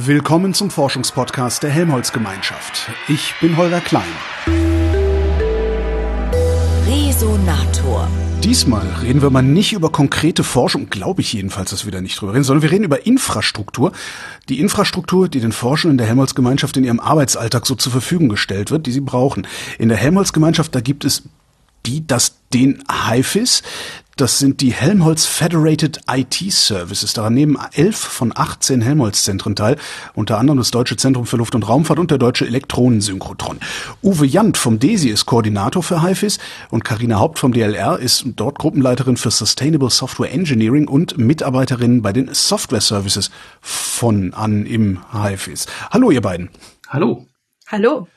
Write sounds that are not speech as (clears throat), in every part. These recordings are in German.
Willkommen zum Forschungspodcast der Helmholtz-Gemeinschaft. Ich bin Holger Klein. Resonator. Diesmal reden wir mal nicht über konkrete Forschung, glaube ich jedenfalls, dass wir da nicht drüber reden, sondern wir reden über Infrastruktur. Die Infrastruktur, die den Forschern in der Helmholtz-Gemeinschaft in ihrem Arbeitsalltag so zur Verfügung gestellt wird, die sie brauchen. In der Helmholtz-Gemeinschaft, da gibt es die, das, den HIFIS, das sind die Helmholtz Federated IT Services. Daran nehmen elf von 18 Helmholtz-Zentren teil, unter anderem das Deutsche Zentrum für Luft- und Raumfahrt und der Deutsche Elektronensynchrotron. Uwe Jant vom DESI ist Koordinator für HIFIS und Karina Haupt vom DLR ist dort Gruppenleiterin für Sustainable Software Engineering und Mitarbeiterin bei den Software Services von an im HIFIS. Hallo ihr beiden. Hallo. Hallo.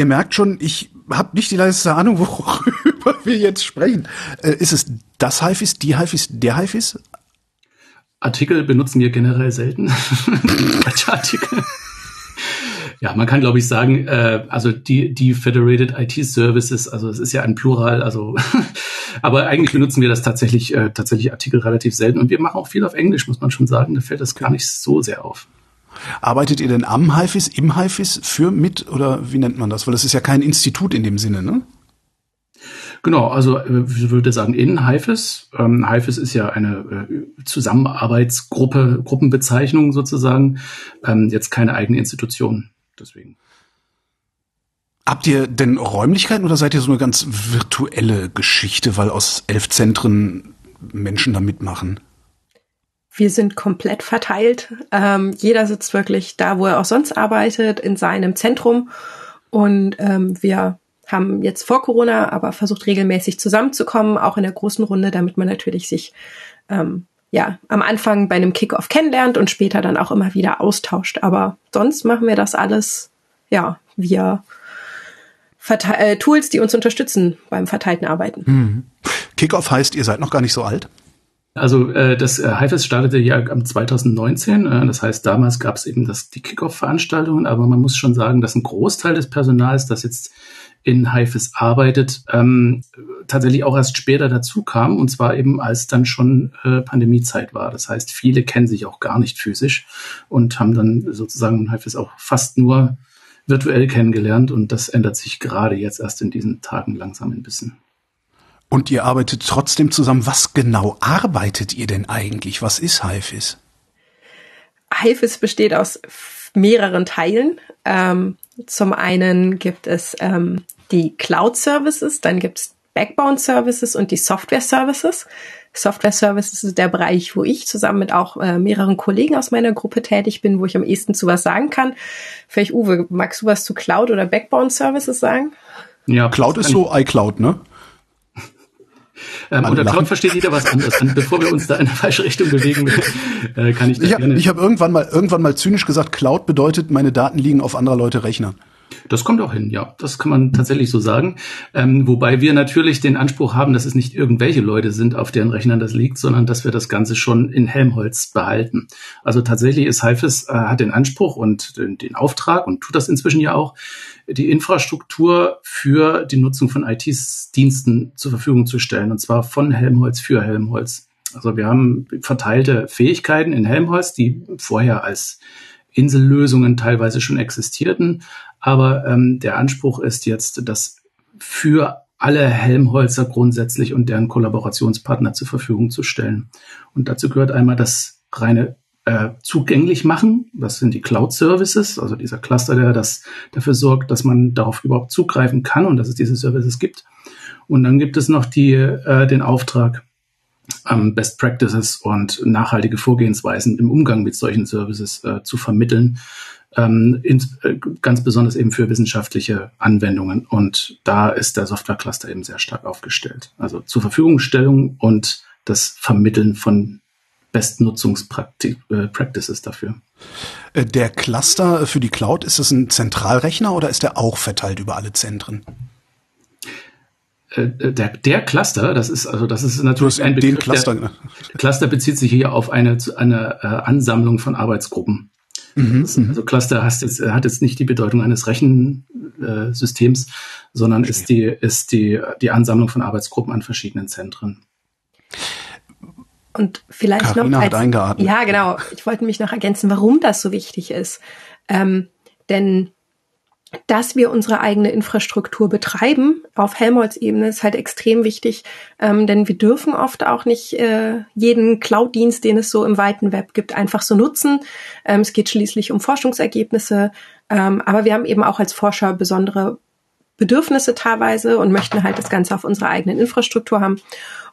Ihr merkt schon, ich habe nicht die leiseste Ahnung, (laughs) worüber wir jetzt sprechen. Äh, ist es das Haifis, die Haifis, der Haifis? Artikel benutzen wir generell selten. (laughs) Artikel. Ja, man kann glaube ich sagen, äh, also die die Federated IT Services, also es ist ja ein Plural, also (laughs) aber eigentlich benutzen wir das tatsächlich äh, tatsächlich Artikel relativ selten und wir machen auch viel auf Englisch, muss man schon sagen. Da fällt das gar nicht so sehr auf. Arbeitet ihr denn am HIFIS, im HIFIS, für, mit oder wie nennt man das? Weil das ist ja kein Institut in dem Sinne, ne? Genau, also äh, ich würde sagen in HIFIS. Ähm, HIFIS ist ja eine äh, Zusammenarbeitsgruppe, Gruppenbezeichnung sozusagen. Ähm, jetzt keine eigene Institution, deswegen. Habt ihr denn Räumlichkeiten oder seid ihr so eine ganz virtuelle Geschichte, weil aus elf Zentren Menschen da mitmachen? Wir sind komplett verteilt. Ähm, jeder sitzt wirklich da, wo er auch sonst arbeitet, in seinem Zentrum. Und ähm, wir haben jetzt vor Corona aber versucht, regelmäßig zusammenzukommen, auch in der großen Runde, damit man natürlich sich ähm, ja am Anfang bei einem Kickoff kennenlernt und später dann auch immer wieder austauscht. Aber sonst machen wir das alles ja via Verte äh, Tools, die uns unterstützen beim verteilten Arbeiten. Mhm. Kickoff heißt, ihr seid noch gar nicht so alt? Also äh, das äh, HIFES startete ja am 2019. Äh, das heißt, damals gab es eben das, die Kickoff-Veranstaltungen, aber man muss schon sagen, dass ein Großteil des Personals, das jetzt in HIFES arbeitet, ähm, tatsächlich auch erst später dazu kam, und zwar eben als dann schon äh, Pandemiezeit war. Das heißt, viele kennen sich auch gar nicht physisch und haben dann sozusagen HIFES auch fast nur virtuell kennengelernt und das ändert sich gerade jetzt erst in diesen Tagen langsam ein bisschen. Und ihr arbeitet trotzdem zusammen. Was genau arbeitet ihr denn eigentlich? Was ist HIFIS? HIFIS besteht aus mehreren Teilen. Ähm, zum einen gibt es ähm, die Cloud Services, dann gibt es Backbone Services und die Software Services. Software Services ist der Bereich, wo ich zusammen mit auch äh, mehreren Kollegen aus meiner Gruppe tätig bin, wo ich am ehesten zu was sagen kann. Vielleicht Uwe, magst du was zu Cloud oder Backbone Services sagen? Ja, Cloud ist so iCloud, ne? Ähm, unter Cloud versteht jeder was anderes. Und bevor wir uns da in eine falsche Richtung bewegen, (laughs) äh, kann ich das ich hab, gerne. Ich habe irgendwann mal irgendwann mal zynisch gesagt, Cloud bedeutet, meine Daten liegen auf anderer Leute Rechnern. Das kommt auch hin, ja. Das kann man tatsächlich so sagen. Ähm, wobei wir natürlich den Anspruch haben, dass es nicht irgendwelche Leute sind, auf deren Rechnern das liegt, sondern dass wir das Ganze schon in Helmholtz behalten. Also tatsächlich ist HIFIS äh, hat den Anspruch und den, den Auftrag und tut das inzwischen ja auch, die Infrastruktur für die Nutzung von IT-Diensten zur Verfügung zu stellen. Und zwar von Helmholtz für Helmholtz. Also wir haben verteilte Fähigkeiten in Helmholtz, die vorher als Insellösungen teilweise schon existierten. Aber ähm, der Anspruch ist jetzt, das für alle Helmholtzer grundsätzlich und deren Kollaborationspartner zur Verfügung zu stellen. Und dazu gehört einmal das reine äh, zugänglich machen. Das sind die Cloud Services, also dieser Cluster, der das dafür sorgt, dass man darauf überhaupt zugreifen kann und dass es diese Services gibt. Und dann gibt es noch die, äh, den Auftrag, ähm, Best Practices und nachhaltige Vorgehensweisen im Umgang mit solchen Services äh, zu vermitteln, ähm, ins, äh, ganz besonders eben für wissenschaftliche Anwendungen. Und da ist der Software Cluster eben sehr stark aufgestellt. Also zur Verfügungstellung und das Vermitteln von Bestnutzungspractices äh, dafür. Äh, der Cluster für die Cloud, ist das ein Zentralrechner oder ist der auch verteilt über alle Zentren? Äh, der, der Cluster, das ist also das ist natürlich ein Begriff, den Cluster. Der, Cluster bezieht sich hier auf eine, eine äh, Ansammlung von Arbeitsgruppen. Mhm, mhm, also Cluster hat jetzt, hat jetzt nicht die Bedeutung eines Rechensystems, sondern ist die ist die die Ansammlung von Arbeitsgruppen an verschiedenen Zentren. und vielleicht Carina noch. Als, hat eingeatmet. Ja, genau. Ich wollte mich noch ergänzen, warum das so wichtig ist. Ähm, denn dass wir unsere eigene Infrastruktur betreiben auf Helmholtz-Ebene ist halt extrem wichtig, ähm, denn wir dürfen oft auch nicht äh, jeden Cloud-Dienst, den es so im weiten Web gibt, einfach so nutzen. Ähm, es geht schließlich um Forschungsergebnisse, ähm, aber wir haben eben auch als Forscher besondere Bedürfnisse teilweise und möchten halt das Ganze auf unserer eigenen Infrastruktur haben.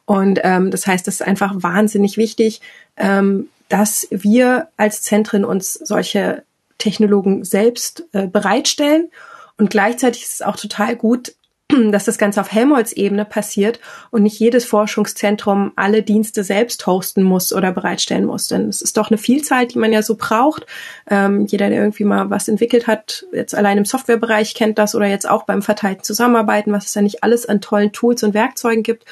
Und ähm, das heißt, es ist einfach wahnsinnig wichtig, ähm, dass wir als Zentren uns solche Technologen selbst äh, bereitstellen. Und gleichzeitig ist es auch total gut, (clears throat) dass das Ganze auf Helmholtz-Ebene passiert und nicht jedes Forschungszentrum alle Dienste selbst hosten muss oder bereitstellen muss. Denn es ist doch eine Vielzahl, die man ja so braucht. Ähm, jeder, der irgendwie mal was entwickelt hat, jetzt allein im Softwarebereich kennt das oder jetzt auch beim verteilten Zusammenarbeiten, was es ja nicht alles an tollen Tools und Werkzeugen gibt.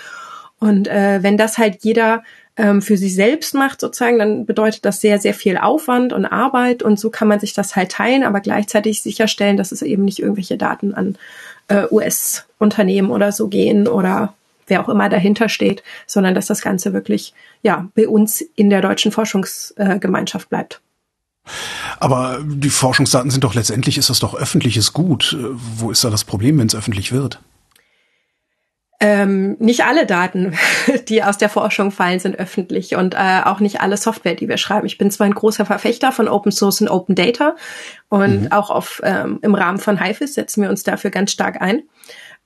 Und äh, wenn das halt jeder ähm, für sich selbst macht, sozusagen, dann bedeutet das sehr, sehr viel Aufwand und Arbeit und so kann man sich das halt teilen, aber gleichzeitig sicherstellen, dass es eben nicht irgendwelche Daten an äh, US-Unternehmen oder so gehen oder wer auch immer dahinter steht, sondern dass das Ganze wirklich ja bei uns in der deutschen Forschungsgemeinschaft äh, bleibt. Aber die Forschungsdaten sind doch letztendlich ist das doch öffentliches Gut. Wo ist da das Problem, wenn es öffentlich wird? Ähm, nicht alle Daten, (laughs) die aus der Forschung fallen, sind öffentlich und äh, auch nicht alle Software, die wir schreiben. Ich bin zwar ein großer Verfechter von Open Source und Open Data und mhm. auch auf, ähm, im Rahmen von HIFIS setzen wir uns dafür ganz stark ein.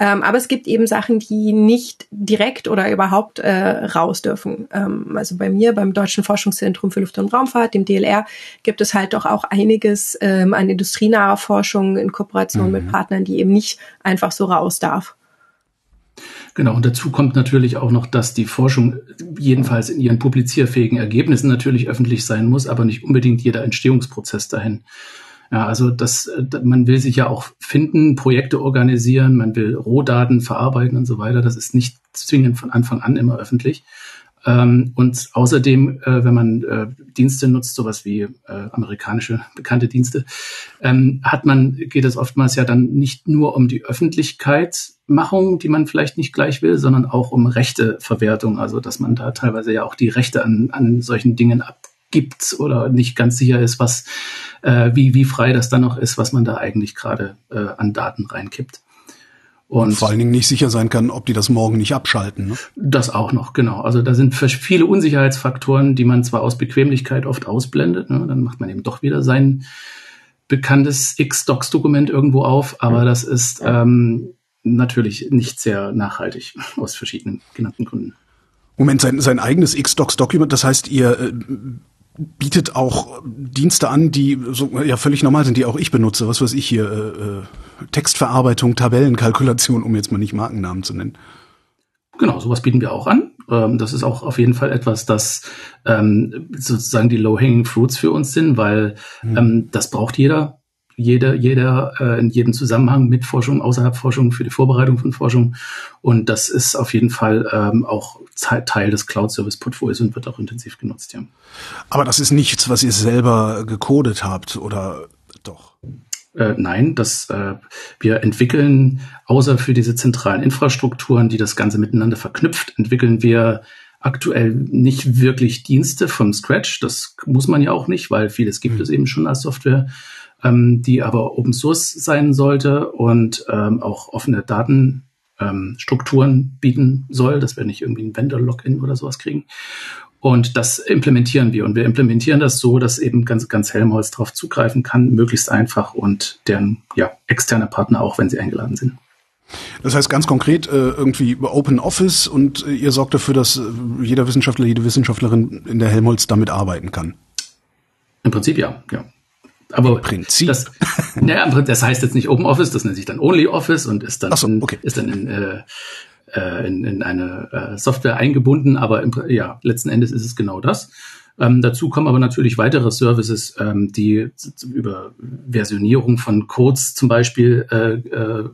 Ähm, aber es gibt eben Sachen, die nicht direkt oder überhaupt äh, raus dürfen. Ähm, also bei mir, beim Deutschen Forschungszentrum für Luft- und Raumfahrt, dem DLR, gibt es halt doch auch einiges ähm, an industrienaher Forschung in Kooperation mhm. mit Partnern, die eben nicht einfach so raus darf. Genau, und dazu kommt natürlich auch noch, dass die Forschung jedenfalls in ihren publizierfähigen Ergebnissen natürlich öffentlich sein muss, aber nicht unbedingt jeder Entstehungsprozess dahin. Ja, also das, man will sich ja auch finden, Projekte organisieren, man will Rohdaten verarbeiten und so weiter. Das ist nicht zwingend von Anfang an immer öffentlich. Ähm, und außerdem, äh, wenn man äh, Dienste nutzt, sowas wie äh, amerikanische bekannte Dienste, ähm, hat man, geht es oftmals ja dann nicht nur um die Öffentlichkeitsmachung, die man vielleicht nicht gleich will, sondern auch um Rechteverwertung. Also dass man da teilweise ja auch die Rechte an, an solchen Dingen abgibt oder nicht ganz sicher ist, was, äh, wie, wie frei das dann noch ist, was man da eigentlich gerade äh, an Daten reinkippt. Und vor allen Dingen nicht sicher sein kann, ob die das morgen nicht abschalten. Ne? Das auch noch, genau. Also da sind viele Unsicherheitsfaktoren, die man zwar aus Bequemlichkeit oft ausblendet, ne? dann macht man eben doch wieder sein bekanntes X-Docs-Dokument irgendwo auf, aber das ist ähm, natürlich nicht sehr nachhaltig (laughs) aus verschiedenen genannten Gründen. Moment, sein, sein eigenes X-Docs-Dokument, das heißt, ihr äh, bietet auch Dienste an, die so, ja völlig normal sind, die auch ich benutze. Was weiß ich hier, äh, äh, Textverarbeitung, Tabellenkalkulation, um jetzt mal nicht Markennamen zu nennen. Genau, sowas bieten wir auch an. Ähm, das ist auch auf jeden Fall etwas, das ähm, sozusagen die Low-Hanging Fruits für uns sind, weil mhm. ähm, das braucht jeder jeder, jeder äh, in jedem Zusammenhang mit Forschung, außerhalb Forschung, für die Vorbereitung von Forschung. Und das ist auf jeden Fall ähm, auch Teil des Cloud-Service-Portfolios und wird auch intensiv genutzt, ja. Aber das ist nichts, was ihr selber gecodet habt, oder doch? Äh, nein, das äh, wir entwickeln, außer für diese zentralen Infrastrukturen, die das Ganze miteinander verknüpft, entwickeln wir aktuell nicht wirklich Dienste vom Scratch. Das muss man ja auch nicht, weil vieles gibt mhm. es eben schon als Software ähm, die aber Open Source sein sollte und ähm, auch offene Datenstrukturen ähm, bieten soll, dass wir nicht irgendwie ein Vendor-Login oder sowas kriegen. Und das implementieren wir. Und wir implementieren das so, dass eben ganz, ganz Helmholtz darauf zugreifen kann, möglichst einfach und deren ja, externe Partner auch, wenn sie eingeladen sind. Das heißt ganz konkret äh, irgendwie Open Office und äh, ihr sorgt dafür, dass äh, jeder Wissenschaftler, jede Wissenschaftlerin in der Helmholtz damit arbeiten kann. Im Prinzip ja, ja. Aber Im Prinzip. Das, ja, das heißt jetzt nicht Open Office, das nennt sich dann Only Office und ist dann, so, okay. ist dann in, äh, äh, in, in eine äh, Software eingebunden, aber im, ja, letzten Endes ist es genau das. Ähm, dazu kommen aber natürlich weitere Services, ähm, die über Versionierung von Codes zum Beispiel äh, äh,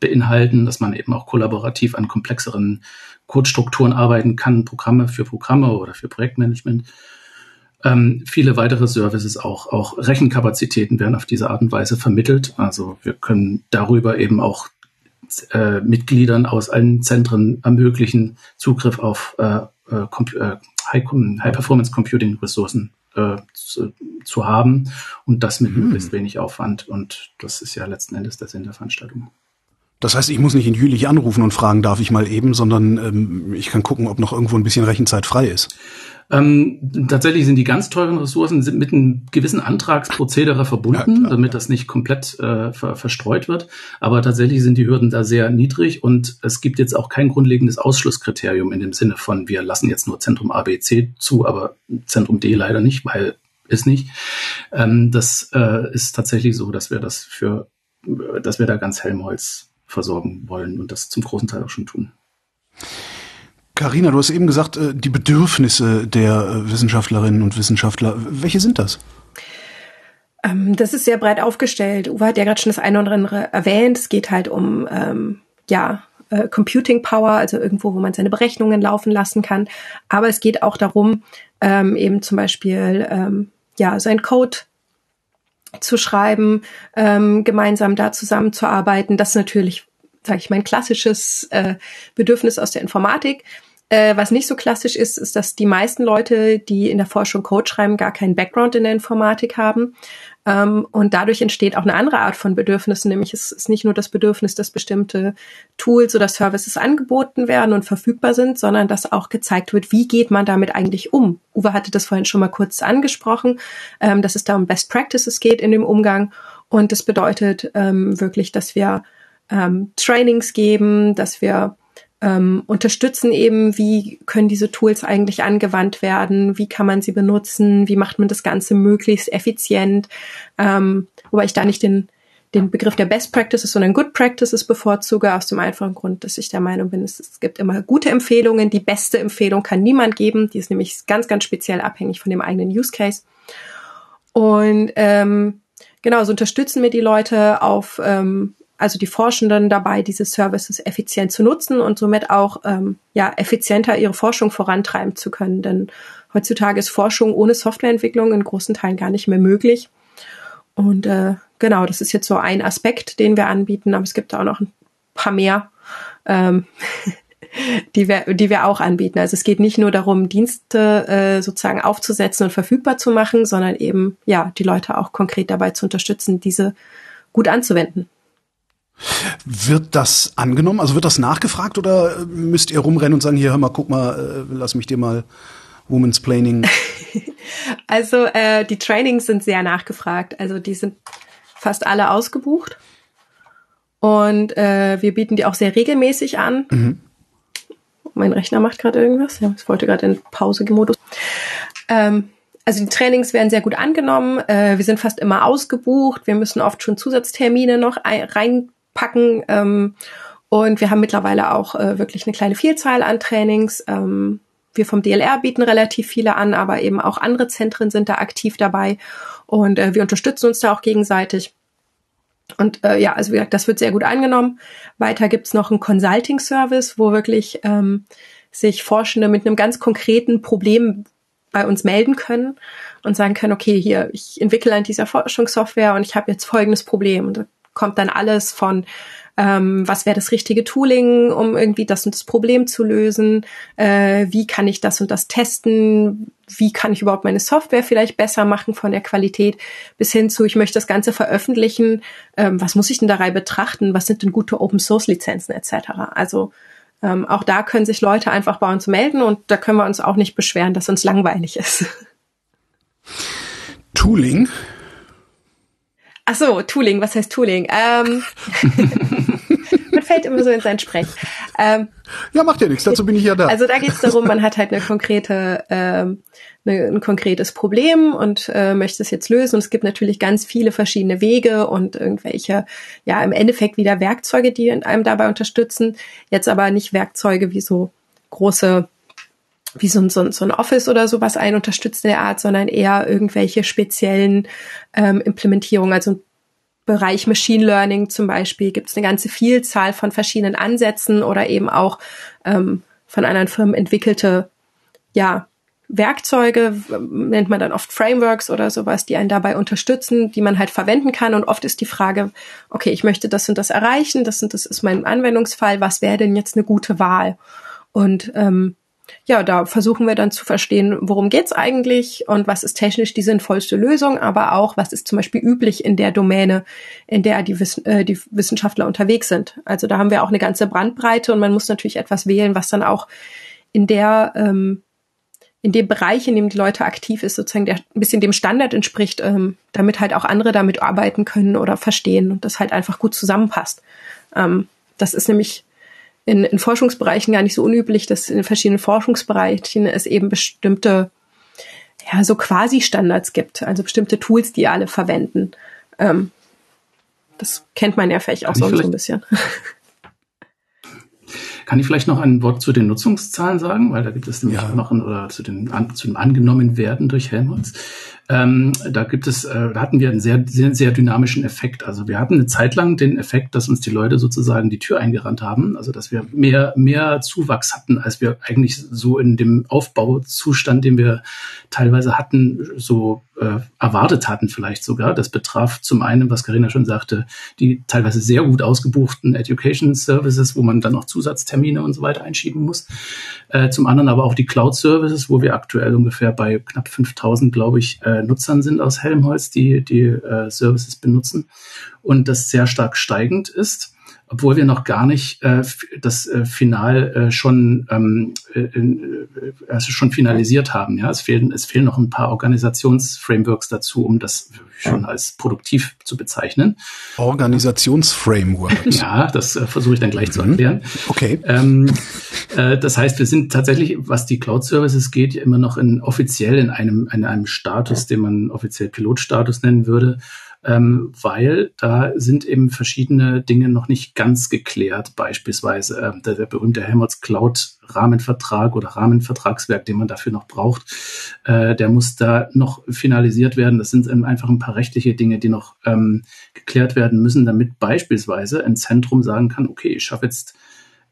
beinhalten, dass man eben auch kollaborativ an komplexeren Codestrukturen arbeiten kann, Programme für Programme oder für Projektmanagement. Ähm, viele weitere Services auch, auch Rechenkapazitäten werden auf diese Art und Weise vermittelt. Also wir können darüber eben auch äh, Mitgliedern aus allen Zentren ermöglichen, Zugriff auf äh, äh, äh High-Performance-Computing-Ressourcen äh, zu, zu, haben und das mit hm. möglichst wenig Aufwand. Und das ist ja letzten Endes der Sinn der Veranstaltung. Das heißt, ich muss nicht in Jülich anrufen und fragen, darf ich mal eben, sondern ähm, ich kann gucken, ob noch irgendwo ein bisschen Rechenzeit frei ist. Ähm, tatsächlich sind die ganz teuren Ressourcen sind mit einem gewissen Antragsprozedere verbunden, ja, damit das nicht komplett äh, ver verstreut wird. Aber tatsächlich sind die Hürden da sehr niedrig und es gibt jetzt auch kein grundlegendes Ausschlusskriterium in dem Sinne von, wir lassen jetzt nur Zentrum A, B, C zu, aber Zentrum D leider nicht, weil ist nicht. Ähm, das äh, ist tatsächlich so, dass wir das für, dass wir da ganz Helmholtz versorgen wollen und das zum großen Teil auch schon tun. Carina, du hast eben gesagt, äh, die Bedürfnisse der äh, Wissenschaftlerinnen und Wissenschaftler. Welche sind das? Ähm, das ist sehr breit aufgestellt. Uwe hat ja gerade schon das eine oder andere erwähnt. Es geht halt um ähm, ja äh, Computing Power, also irgendwo, wo man seine Berechnungen laufen lassen kann. Aber es geht auch darum, ähm, eben zum Beispiel ähm, ja sein Code zu schreiben, ähm, gemeinsam da zusammenzuarbeiten. Das ist natürlich, sage ich mal, ein klassisches äh, Bedürfnis aus der Informatik. Äh, was nicht so klassisch ist, ist, dass die meisten Leute, die in der Forschung Code schreiben, gar keinen Background in der Informatik haben. Ähm, und dadurch entsteht auch eine andere Art von Bedürfnissen, nämlich es ist nicht nur das Bedürfnis, dass bestimmte Tools oder Services angeboten werden und verfügbar sind, sondern dass auch gezeigt wird, wie geht man damit eigentlich um. Uwe hatte das vorhin schon mal kurz angesprochen, ähm, dass es da um Best Practices geht in dem Umgang. Und das bedeutet ähm, wirklich, dass wir ähm, Trainings geben, dass wir ähm, unterstützen eben, wie können diese Tools eigentlich angewandt werden, wie kann man sie benutzen, wie macht man das Ganze möglichst effizient, ähm, wobei ich da nicht den, den Begriff der Best Practices, sondern Good Practices bevorzuge, aus dem einfachen Grund, dass ich der Meinung bin, es, es gibt immer gute Empfehlungen. Die beste Empfehlung kann niemand geben. Die ist nämlich ganz, ganz speziell abhängig von dem eigenen Use Case. Und ähm, genau, so unterstützen wir die Leute auf ähm, also die Forschenden dabei, diese Services effizient zu nutzen und somit auch ähm, ja effizienter ihre Forschung vorantreiben zu können. Denn heutzutage ist Forschung ohne Softwareentwicklung in großen Teilen gar nicht mehr möglich. Und äh, genau, das ist jetzt so ein Aspekt, den wir anbieten, aber es gibt auch noch ein paar mehr. Ähm, (laughs) die wir, die wir auch anbieten. Also es geht nicht nur darum, Dienste äh, sozusagen aufzusetzen und verfügbar zu machen, sondern eben ja die Leute auch konkret dabei zu unterstützen, diese gut anzuwenden. Wird das angenommen? Also wird das nachgefragt oder müsst ihr rumrennen und sagen, hier, hör mal, guck mal, äh, lass mich dir mal Women's Planning? (laughs) also äh, die Trainings sind sehr nachgefragt. Also die sind fast alle ausgebucht. Und äh, wir bieten die auch sehr regelmäßig an. Mhm. Mein Rechner macht gerade irgendwas. Ja, ich wollte gerade in Pause-Modus. Ähm, also die Trainings werden sehr gut angenommen. Äh, wir sind fast immer ausgebucht. Wir müssen oft schon Zusatztermine noch rein packen. Ähm, und wir haben mittlerweile auch äh, wirklich eine kleine Vielzahl an Trainings. Ähm, wir vom DLR bieten relativ viele an, aber eben auch andere Zentren sind da aktiv dabei und äh, wir unterstützen uns da auch gegenseitig. Und äh, ja, also wie gesagt, das wird sehr gut angenommen. Weiter gibt's noch einen Consulting-Service, wo wirklich ähm, sich Forschende mit einem ganz konkreten Problem bei uns melden können und sagen können, okay, hier, ich entwickle an dieser Forschungssoftware und ich habe jetzt folgendes Problem. Und kommt dann alles von ähm, was wäre das richtige Tooling, um irgendwie das und das Problem zu lösen, äh, wie kann ich das und das testen, wie kann ich überhaupt meine Software vielleicht besser machen von der Qualität, bis hin zu, ich möchte das Ganze veröffentlichen, ähm, was muss ich denn dabei betrachten, was sind denn gute Open-Source-Lizenzen etc. Also ähm, auch da können sich Leute einfach bei uns melden und da können wir uns auch nicht beschweren, dass uns langweilig ist. Tooling Ach so, Tooling, was heißt Tooling? Ähm, (laughs) man fällt immer so in sein Sprech. Ähm, ja, macht ja nichts, dazu bin ich ja da. Also da geht es darum, man hat halt eine konkrete, ähm, eine, ein konkretes Problem und äh, möchte es jetzt lösen. Und es gibt natürlich ganz viele verschiedene Wege und irgendwelche, ja, im Endeffekt wieder Werkzeuge, die einem dabei unterstützen. Jetzt aber nicht Werkzeuge wie so große wie so ein, so, ein, so ein Office oder sowas ein unterstützt der Art, sondern eher irgendwelche speziellen ähm, Implementierungen. Also im Bereich Machine Learning zum Beispiel gibt es eine ganze Vielzahl von verschiedenen Ansätzen oder eben auch ähm, von anderen Firmen entwickelte ja, Werkzeuge, nennt man dann oft Frameworks oder sowas, die einen dabei unterstützen, die man halt verwenden kann. Und oft ist die Frage, okay, ich möchte das und das erreichen, das und das ist mein Anwendungsfall, was wäre denn jetzt eine gute Wahl? Und ähm, ja, da versuchen wir dann zu verstehen, worum geht's eigentlich und was ist technisch die sinnvollste Lösung, aber auch, was ist zum Beispiel üblich in der Domäne, in der die, Wiss äh, die Wissenschaftler unterwegs sind. Also da haben wir auch eine ganze Brandbreite und man muss natürlich etwas wählen, was dann auch in der ähm, in dem Bereich, in dem die Leute aktiv ist, sozusagen der ein bisschen dem Standard entspricht, ähm, damit halt auch andere damit arbeiten können oder verstehen und das halt einfach gut zusammenpasst. Ähm, das ist nämlich in, in Forschungsbereichen gar nicht so unüblich, dass in verschiedenen Forschungsbereichen es eben bestimmte, ja, so quasi Standards gibt, also bestimmte Tools, die alle verwenden. Ähm, das kennt man ja vielleicht auch sonst so ein bisschen. (laughs) Kann ich vielleicht noch ein Wort zu den Nutzungszahlen sagen, weil da gibt es nämlich ja. noch ein, oder zu den zu dem angenommen werden durch Helmholtz. Ähm, da gibt es, äh, da hatten wir einen sehr, sehr, sehr dynamischen Effekt. Also wir hatten eine Zeit lang den Effekt, dass uns die Leute sozusagen die Tür eingerannt haben. Also dass wir mehr, mehr Zuwachs hatten, als wir eigentlich so in dem Aufbauzustand, den wir teilweise hatten, so äh, erwartet hatten vielleicht sogar. Das betraf zum einen, was Karina schon sagte, die teilweise sehr gut ausgebuchten Education Services, wo man dann auch Zusatztermine und so weiter einschieben muss. Äh, zum anderen aber auch die Cloud Services, wo wir aktuell ungefähr bei knapp 5000, glaube ich, äh, äh, Nutzern sind aus Helmholtz, die die äh, Services benutzen. Und das sehr stark steigend ist obwohl wir noch gar nicht äh, das äh, Final äh, schon ähm, äh, äh, also schon finalisiert haben. Ja, es fehlen es fehlen noch ein paar Organisationsframeworks dazu, um das schon als produktiv zu bezeichnen. Organisationsframeworks. (laughs) ja, das äh, versuche ich dann gleich mhm. zu erklären. Okay. Ähm, äh, das heißt, wir sind tatsächlich, was die Cloud Services geht, immer noch in offiziell in einem in einem Status, den man offiziell Pilotstatus nennen würde ähm, weil da sind eben verschiedene Dinge noch nicht ganz geklärt. Beispielsweise äh, der, der berühmte Helmholtz Cloud Rahmenvertrag oder Rahmenvertragswerk, den man dafür noch braucht, äh, der muss da noch finalisiert werden. Das sind einfach ein paar rechtliche Dinge, die noch ähm, geklärt werden müssen, damit beispielsweise ein Zentrum sagen kann, okay, ich schaffe jetzt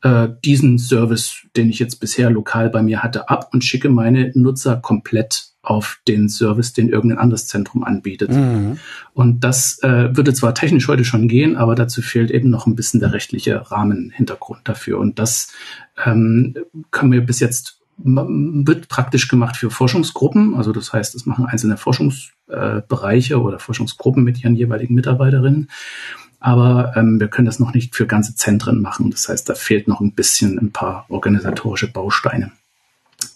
äh, diesen Service, den ich jetzt bisher lokal bei mir hatte, ab und schicke meine Nutzer komplett auf den Service, den irgendein anderes Zentrum anbietet. Mhm. Und das äh, würde zwar technisch heute schon gehen, aber dazu fehlt eben noch ein bisschen der rechtliche Rahmenhintergrund dafür. Und das ähm, können wir bis jetzt wird praktisch gemacht für Forschungsgruppen. Also das heißt, es machen einzelne Forschungsbereiche äh, oder Forschungsgruppen mit ihren jeweiligen Mitarbeiterinnen. Aber ähm, wir können das noch nicht für ganze Zentren machen. Das heißt, da fehlt noch ein bisschen ein paar organisatorische Bausteine.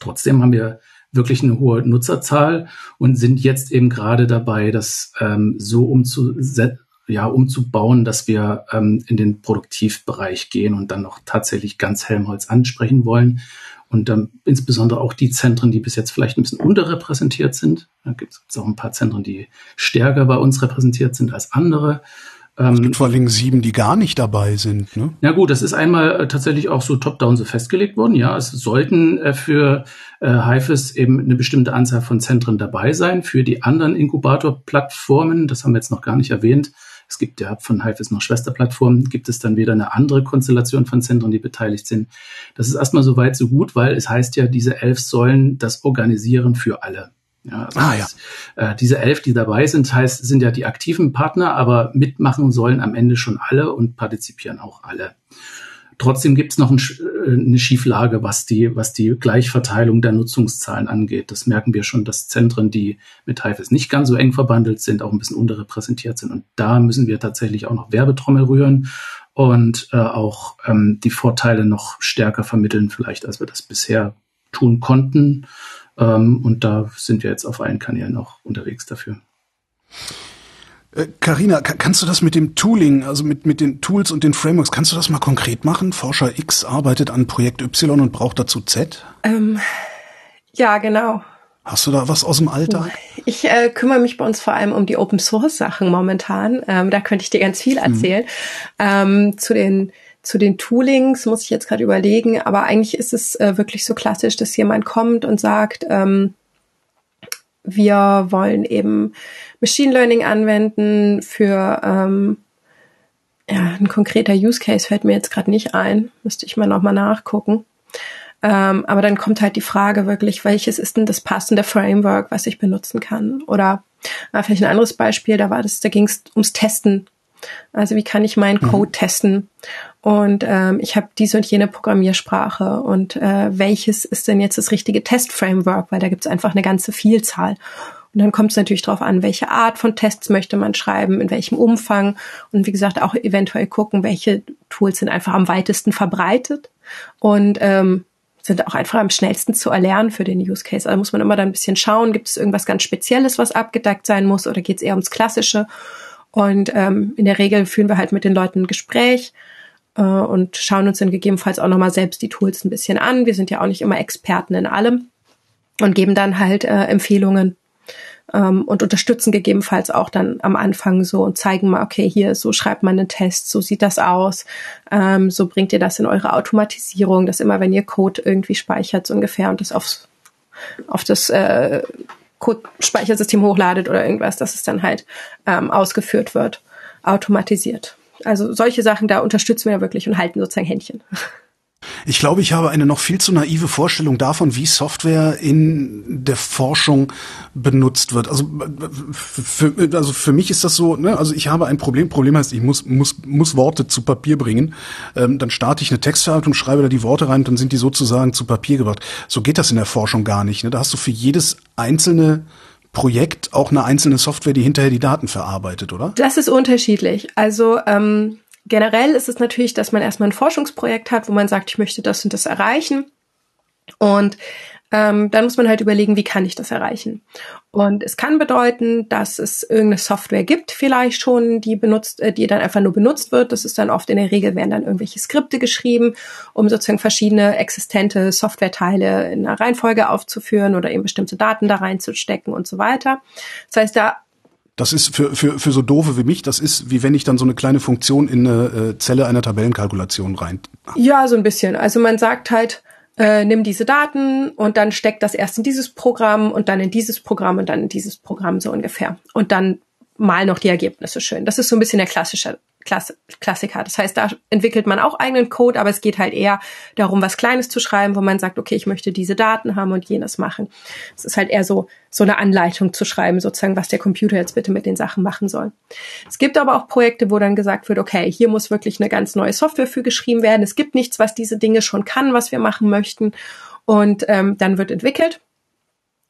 Trotzdem haben wir wirklich eine hohe Nutzerzahl und sind jetzt eben gerade dabei, das ähm, so umzusetzen, ja, umzubauen, dass wir ähm, in den Produktivbereich gehen und dann noch tatsächlich ganz Helmholtz ansprechen wollen. Und ähm, insbesondere auch die Zentren, die bis jetzt vielleicht ein bisschen unterrepräsentiert sind. Da gibt es auch ein paar Zentren, die stärker bei uns repräsentiert sind als andere. Ähm, es gibt vor allen Dingen sieben, die gar nicht dabei sind. Ne? Ja gut, das ist einmal äh, tatsächlich auch so top-down so festgelegt worden. Ja, es sollten äh, für äh, HIFIS eben eine bestimmte Anzahl von Zentren dabei sein. Für die anderen Inkubator-Plattformen, das haben wir jetzt noch gar nicht erwähnt, es gibt ja von HIFIS noch Schwesterplattformen, gibt es dann wieder eine andere Konstellation von Zentren, die beteiligt sind. Das ist erstmal so weit, so gut, weil es heißt ja, diese elf sollen das organisieren für alle. Ja, also ah, ja. Das, äh, diese elf, die dabei sind, heißt, sind ja die aktiven Partner, aber mitmachen sollen am Ende schon alle und partizipieren auch alle. Trotzdem gibt es noch ein, äh, eine Schieflage, was die, was die Gleichverteilung der Nutzungszahlen angeht. Das merken wir schon, dass Zentren, die mit HIFIS nicht ganz so eng verbandelt sind, auch ein bisschen unterrepräsentiert sind. Und da müssen wir tatsächlich auch noch Werbetrommel rühren und äh, auch ähm, die Vorteile noch stärker vermitteln, vielleicht als wir das bisher tun konnten. Ähm, und da sind wir jetzt auf allen Kanälen auch unterwegs dafür. Karina, äh, kannst du das mit dem Tooling, also mit, mit den Tools und den Frameworks, kannst du das mal konkret machen? Forscher X arbeitet an Projekt Y und braucht dazu Z? Ähm, ja, genau. Hast du da was aus dem Alltag? Ich äh, kümmere mich bei uns vor allem um die Open Source Sachen momentan. Ähm, da könnte ich dir ganz viel mhm. erzählen. Mhm. Ähm, zu den zu den Toolings muss ich jetzt gerade überlegen, aber eigentlich ist es äh, wirklich so klassisch, dass jemand kommt und sagt, ähm, wir wollen eben Machine Learning anwenden für ähm, ja, ein konkreter Use Case fällt mir jetzt gerade nicht ein, müsste ich mal nochmal nachgucken. Ähm, aber dann kommt halt die Frage wirklich, welches ist denn das passende Framework, was ich benutzen kann? Oder äh, vielleicht ein anderes Beispiel, da war das, da ging es ums Testen. Also wie kann ich meinen mhm. Code mhm. testen? Und ähm, ich habe diese und jene Programmiersprache und äh, welches ist denn jetzt das richtige Test-Framework, weil da gibt es einfach eine ganze Vielzahl. Und dann kommt es natürlich darauf an, welche Art von Tests möchte man schreiben, in welchem Umfang und wie gesagt auch eventuell gucken, welche Tools sind einfach am weitesten verbreitet und ähm, sind auch einfach am schnellsten zu erlernen für den Use Case. Also muss man immer dann ein bisschen schauen, gibt es irgendwas ganz Spezielles, was abgedeckt sein muss oder geht es eher ums Klassische? Und ähm, in der Regel führen wir halt mit den Leuten ein Gespräch äh, und schauen uns dann gegebenenfalls auch nochmal selbst die Tools ein bisschen an. Wir sind ja auch nicht immer Experten in allem und geben dann halt äh, Empfehlungen ähm, und unterstützen gegebenenfalls auch dann am Anfang so und zeigen mal, okay, hier, so schreibt man einen Test, so sieht das aus, ähm, so bringt ihr das in eure Automatisierung, dass immer, wenn ihr Code irgendwie speichert, so ungefähr und das aufs, auf das äh, Code-Speichersystem hochladet oder irgendwas, dass es dann halt ähm, ausgeführt wird, automatisiert. Also solche Sachen, da unterstützen wir wirklich und halten sozusagen Händchen. Ich glaube, ich habe eine noch viel zu naive Vorstellung davon, wie Software in der Forschung benutzt wird. Also für, also für mich ist das so, ne? also ich habe ein Problem. Problem heißt, ich muss, muss, muss Worte zu Papier bringen. Ähm, dann starte ich eine Textverarbeitung, schreibe da die Worte rein, dann sind die sozusagen zu Papier gebracht. So geht das in der Forschung gar nicht. Ne? Da hast du für jedes einzelne Projekt auch eine einzelne Software, die hinterher die Daten verarbeitet, oder? Das ist unterschiedlich. Also ähm, generell ist es natürlich, dass man erstmal ein Forschungsprojekt hat, wo man sagt, ich möchte das und das erreichen. Und ähm, dann muss man halt überlegen, wie kann ich das erreichen. Und es kann bedeuten, dass es irgendeine Software gibt, vielleicht schon, die benutzt, äh, die dann einfach nur benutzt wird. Das ist dann oft in der Regel werden dann irgendwelche Skripte geschrieben, um sozusagen verschiedene existente Softwareteile in einer Reihenfolge aufzuführen oder eben bestimmte Daten da reinzustecken und so weiter. Das heißt, da das ist für, für, für so doofe wie mich, das ist wie wenn ich dann so eine kleine Funktion in eine äh, Zelle einer Tabellenkalkulation rein. Ja, so ein bisschen. Also man sagt halt, äh, nimm diese Daten und dann steck das erst in dieses Programm und dann in dieses Programm und dann in dieses Programm so ungefähr. Und dann mal noch die Ergebnisse schön. Das ist so ein bisschen der klassische Klass Klassiker. Das heißt, da entwickelt man auch eigenen Code, aber es geht halt eher darum, was Kleines zu schreiben, wo man sagt, okay, ich möchte diese Daten haben und jenes machen. Es ist halt eher so, so eine Anleitung zu schreiben, sozusagen, was der Computer jetzt bitte mit den Sachen machen soll. Es gibt aber auch Projekte, wo dann gesagt wird, okay, hier muss wirklich eine ganz neue Software für geschrieben werden. Es gibt nichts, was diese Dinge schon kann, was wir machen möchten. Und ähm, dann wird entwickelt.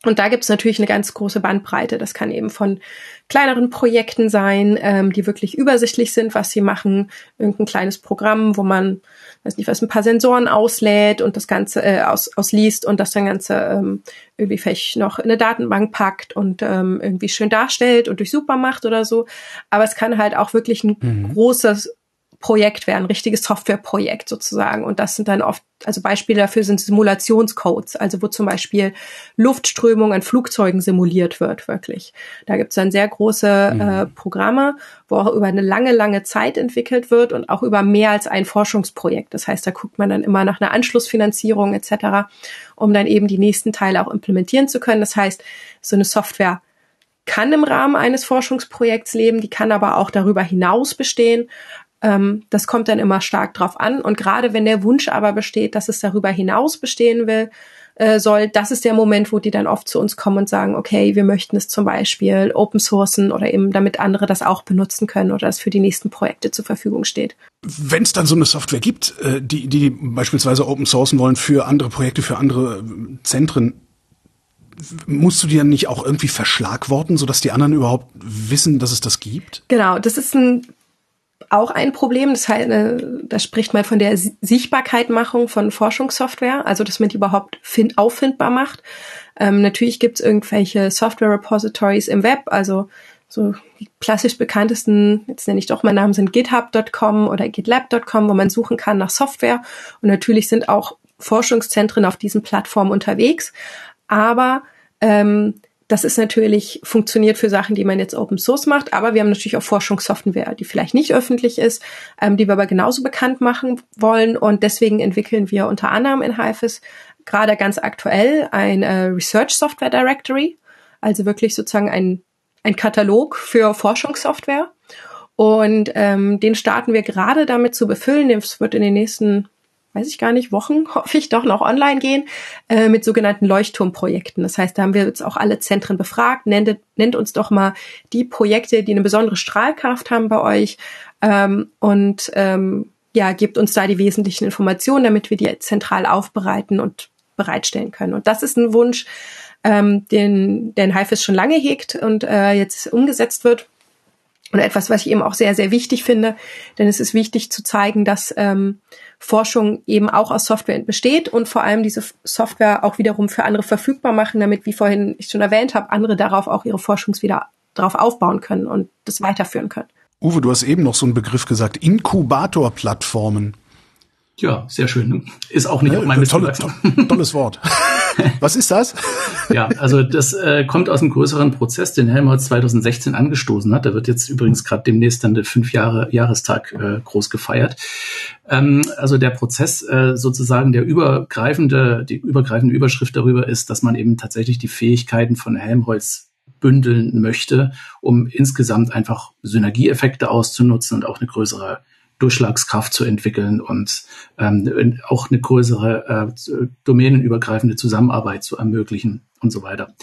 Und da gibt es natürlich eine ganz große Bandbreite. Das kann eben von kleineren Projekten sein, ähm, die wirklich übersichtlich sind, was sie machen. Irgendein kleines Programm, wo man, weiß nicht was, ein paar Sensoren auslädt und das Ganze äh, aus, ausliest und das dann Ganze ähm, irgendwie vielleicht noch in eine Datenbank packt und ähm, irgendwie schön darstellt und durchsuchbar macht oder so. Aber es kann halt auch wirklich ein mhm. großes Projekt wäre, ein richtiges Softwareprojekt sozusagen. Und das sind dann oft, also Beispiele dafür sind Simulationscodes, also wo zum Beispiel Luftströmung an Flugzeugen simuliert wird, wirklich. Da gibt es dann sehr große mhm. äh, Programme, wo auch über eine lange, lange Zeit entwickelt wird und auch über mehr als ein Forschungsprojekt. Das heißt, da guckt man dann immer nach einer Anschlussfinanzierung etc., um dann eben die nächsten Teile auch implementieren zu können. Das heißt, so eine Software kann im Rahmen eines Forschungsprojekts leben, die kann aber auch darüber hinaus bestehen. Ähm, das kommt dann immer stark drauf an. Und gerade wenn der Wunsch aber besteht, dass es darüber hinaus bestehen will, äh, soll, das ist der Moment, wo die dann oft zu uns kommen und sagen, okay, wir möchten es zum Beispiel open sourcen oder eben damit andere das auch benutzen können oder es für die nächsten Projekte zur Verfügung steht. Wenn es dann so eine Software gibt, äh, die, die beispielsweise open sourcen wollen für andere Projekte, für andere äh, Zentren, musst du die dann nicht auch irgendwie verschlagworten, sodass die anderen überhaupt wissen, dass es das gibt? Genau, das ist ein auch ein Problem. Das heißt, äh, da spricht man von der Sichtbarkeitmachung von Forschungssoftware, also dass man die überhaupt find, auffindbar macht. Ähm, natürlich gibt es irgendwelche Software-Repositories im Web, also so die klassisch bekanntesten, jetzt nenne ich doch meinen Namen, sind github.com oder gitlab.com, wo man suchen kann nach Software. Und natürlich sind auch Forschungszentren auf diesen Plattformen unterwegs. Aber ähm, das ist natürlich funktioniert für Sachen, die man jetzt Open Source macht, aber wir haben natürlich auch Forschungssoftware, die vielleicht nicht öffentlich ist, ähm, die wir aber genauso bekannt machen wollen und deswegen entwickeln wir unter anderem in HIFIS gerade ganz aktuell ein äh, Research Software Directory, also wirklich sozusagen ein, ein Katalog für Forschungssoftware und ähm, den starten wir gerade damit zu befüllen. Es wird in den nächsten weiß ich gar nicht, Wochen, (laughs) hoffe ich, doch noch online gehen, äh, mit sogenannten Leuchtturmprojekten. Das heißt, da haben wir jetzt auch alle Zentren befragt. Nennt, nennt uns doch mal die Projekte, die eine besondere Strahlkraft haben bei euch. Ähm, und ähm, ja, gibt uns da die wesentlichen Informationen, damit wir die zentral aufbereiten und bereitstellen können. Und das ist ein Wunsch, ähm, den, den Haifisch schon lange hegt und äh, jetzt umgesetzt wird. Und etwas, was ich eben auch sehr, sehr wichtig finde, denn es ist wichtig zu zeigen, dass ähm, Forschung eben auch aus Software besteht und vor allem diese Software auch wiederum für andere verfügbar machen, damit, wie vorhin ich schon erwähnt habe, andere darauf auch ihre Forschungs wieder drauf aufbauen können und das weiterführen können. Uwe, du hast eben noch so einen Begriff gesagt, Inkubatorplattformen. Ja, sehr schön. Ist auch nicht ja, auf meinem tolle, to Tolles Wort. (laughs) Was ist das? ja, also das äh, kommt aus einem größeren Prozess, den Helmholtz 2016 angestoßen hat. Da wird jetzt übrigens gerade demnächst dann der fünf Jahre Jahrestag äh, groß gefeiert. Ähm, also der Prozess äh, sozusagen der übergreifende, die übergreifende Überschrift darüber ist, dass man eben tatsächlich die Fähigkeiten von Helmholtz bündeln möchte, um insgesamt einfach Synergieeffekte auszunutzen und auch eine größere Durchschlagskraft zu entwickeln und ähm, auch eine größere äh, domänenübergreifende Zusammenarbeit zu ermöglichen und so weiter.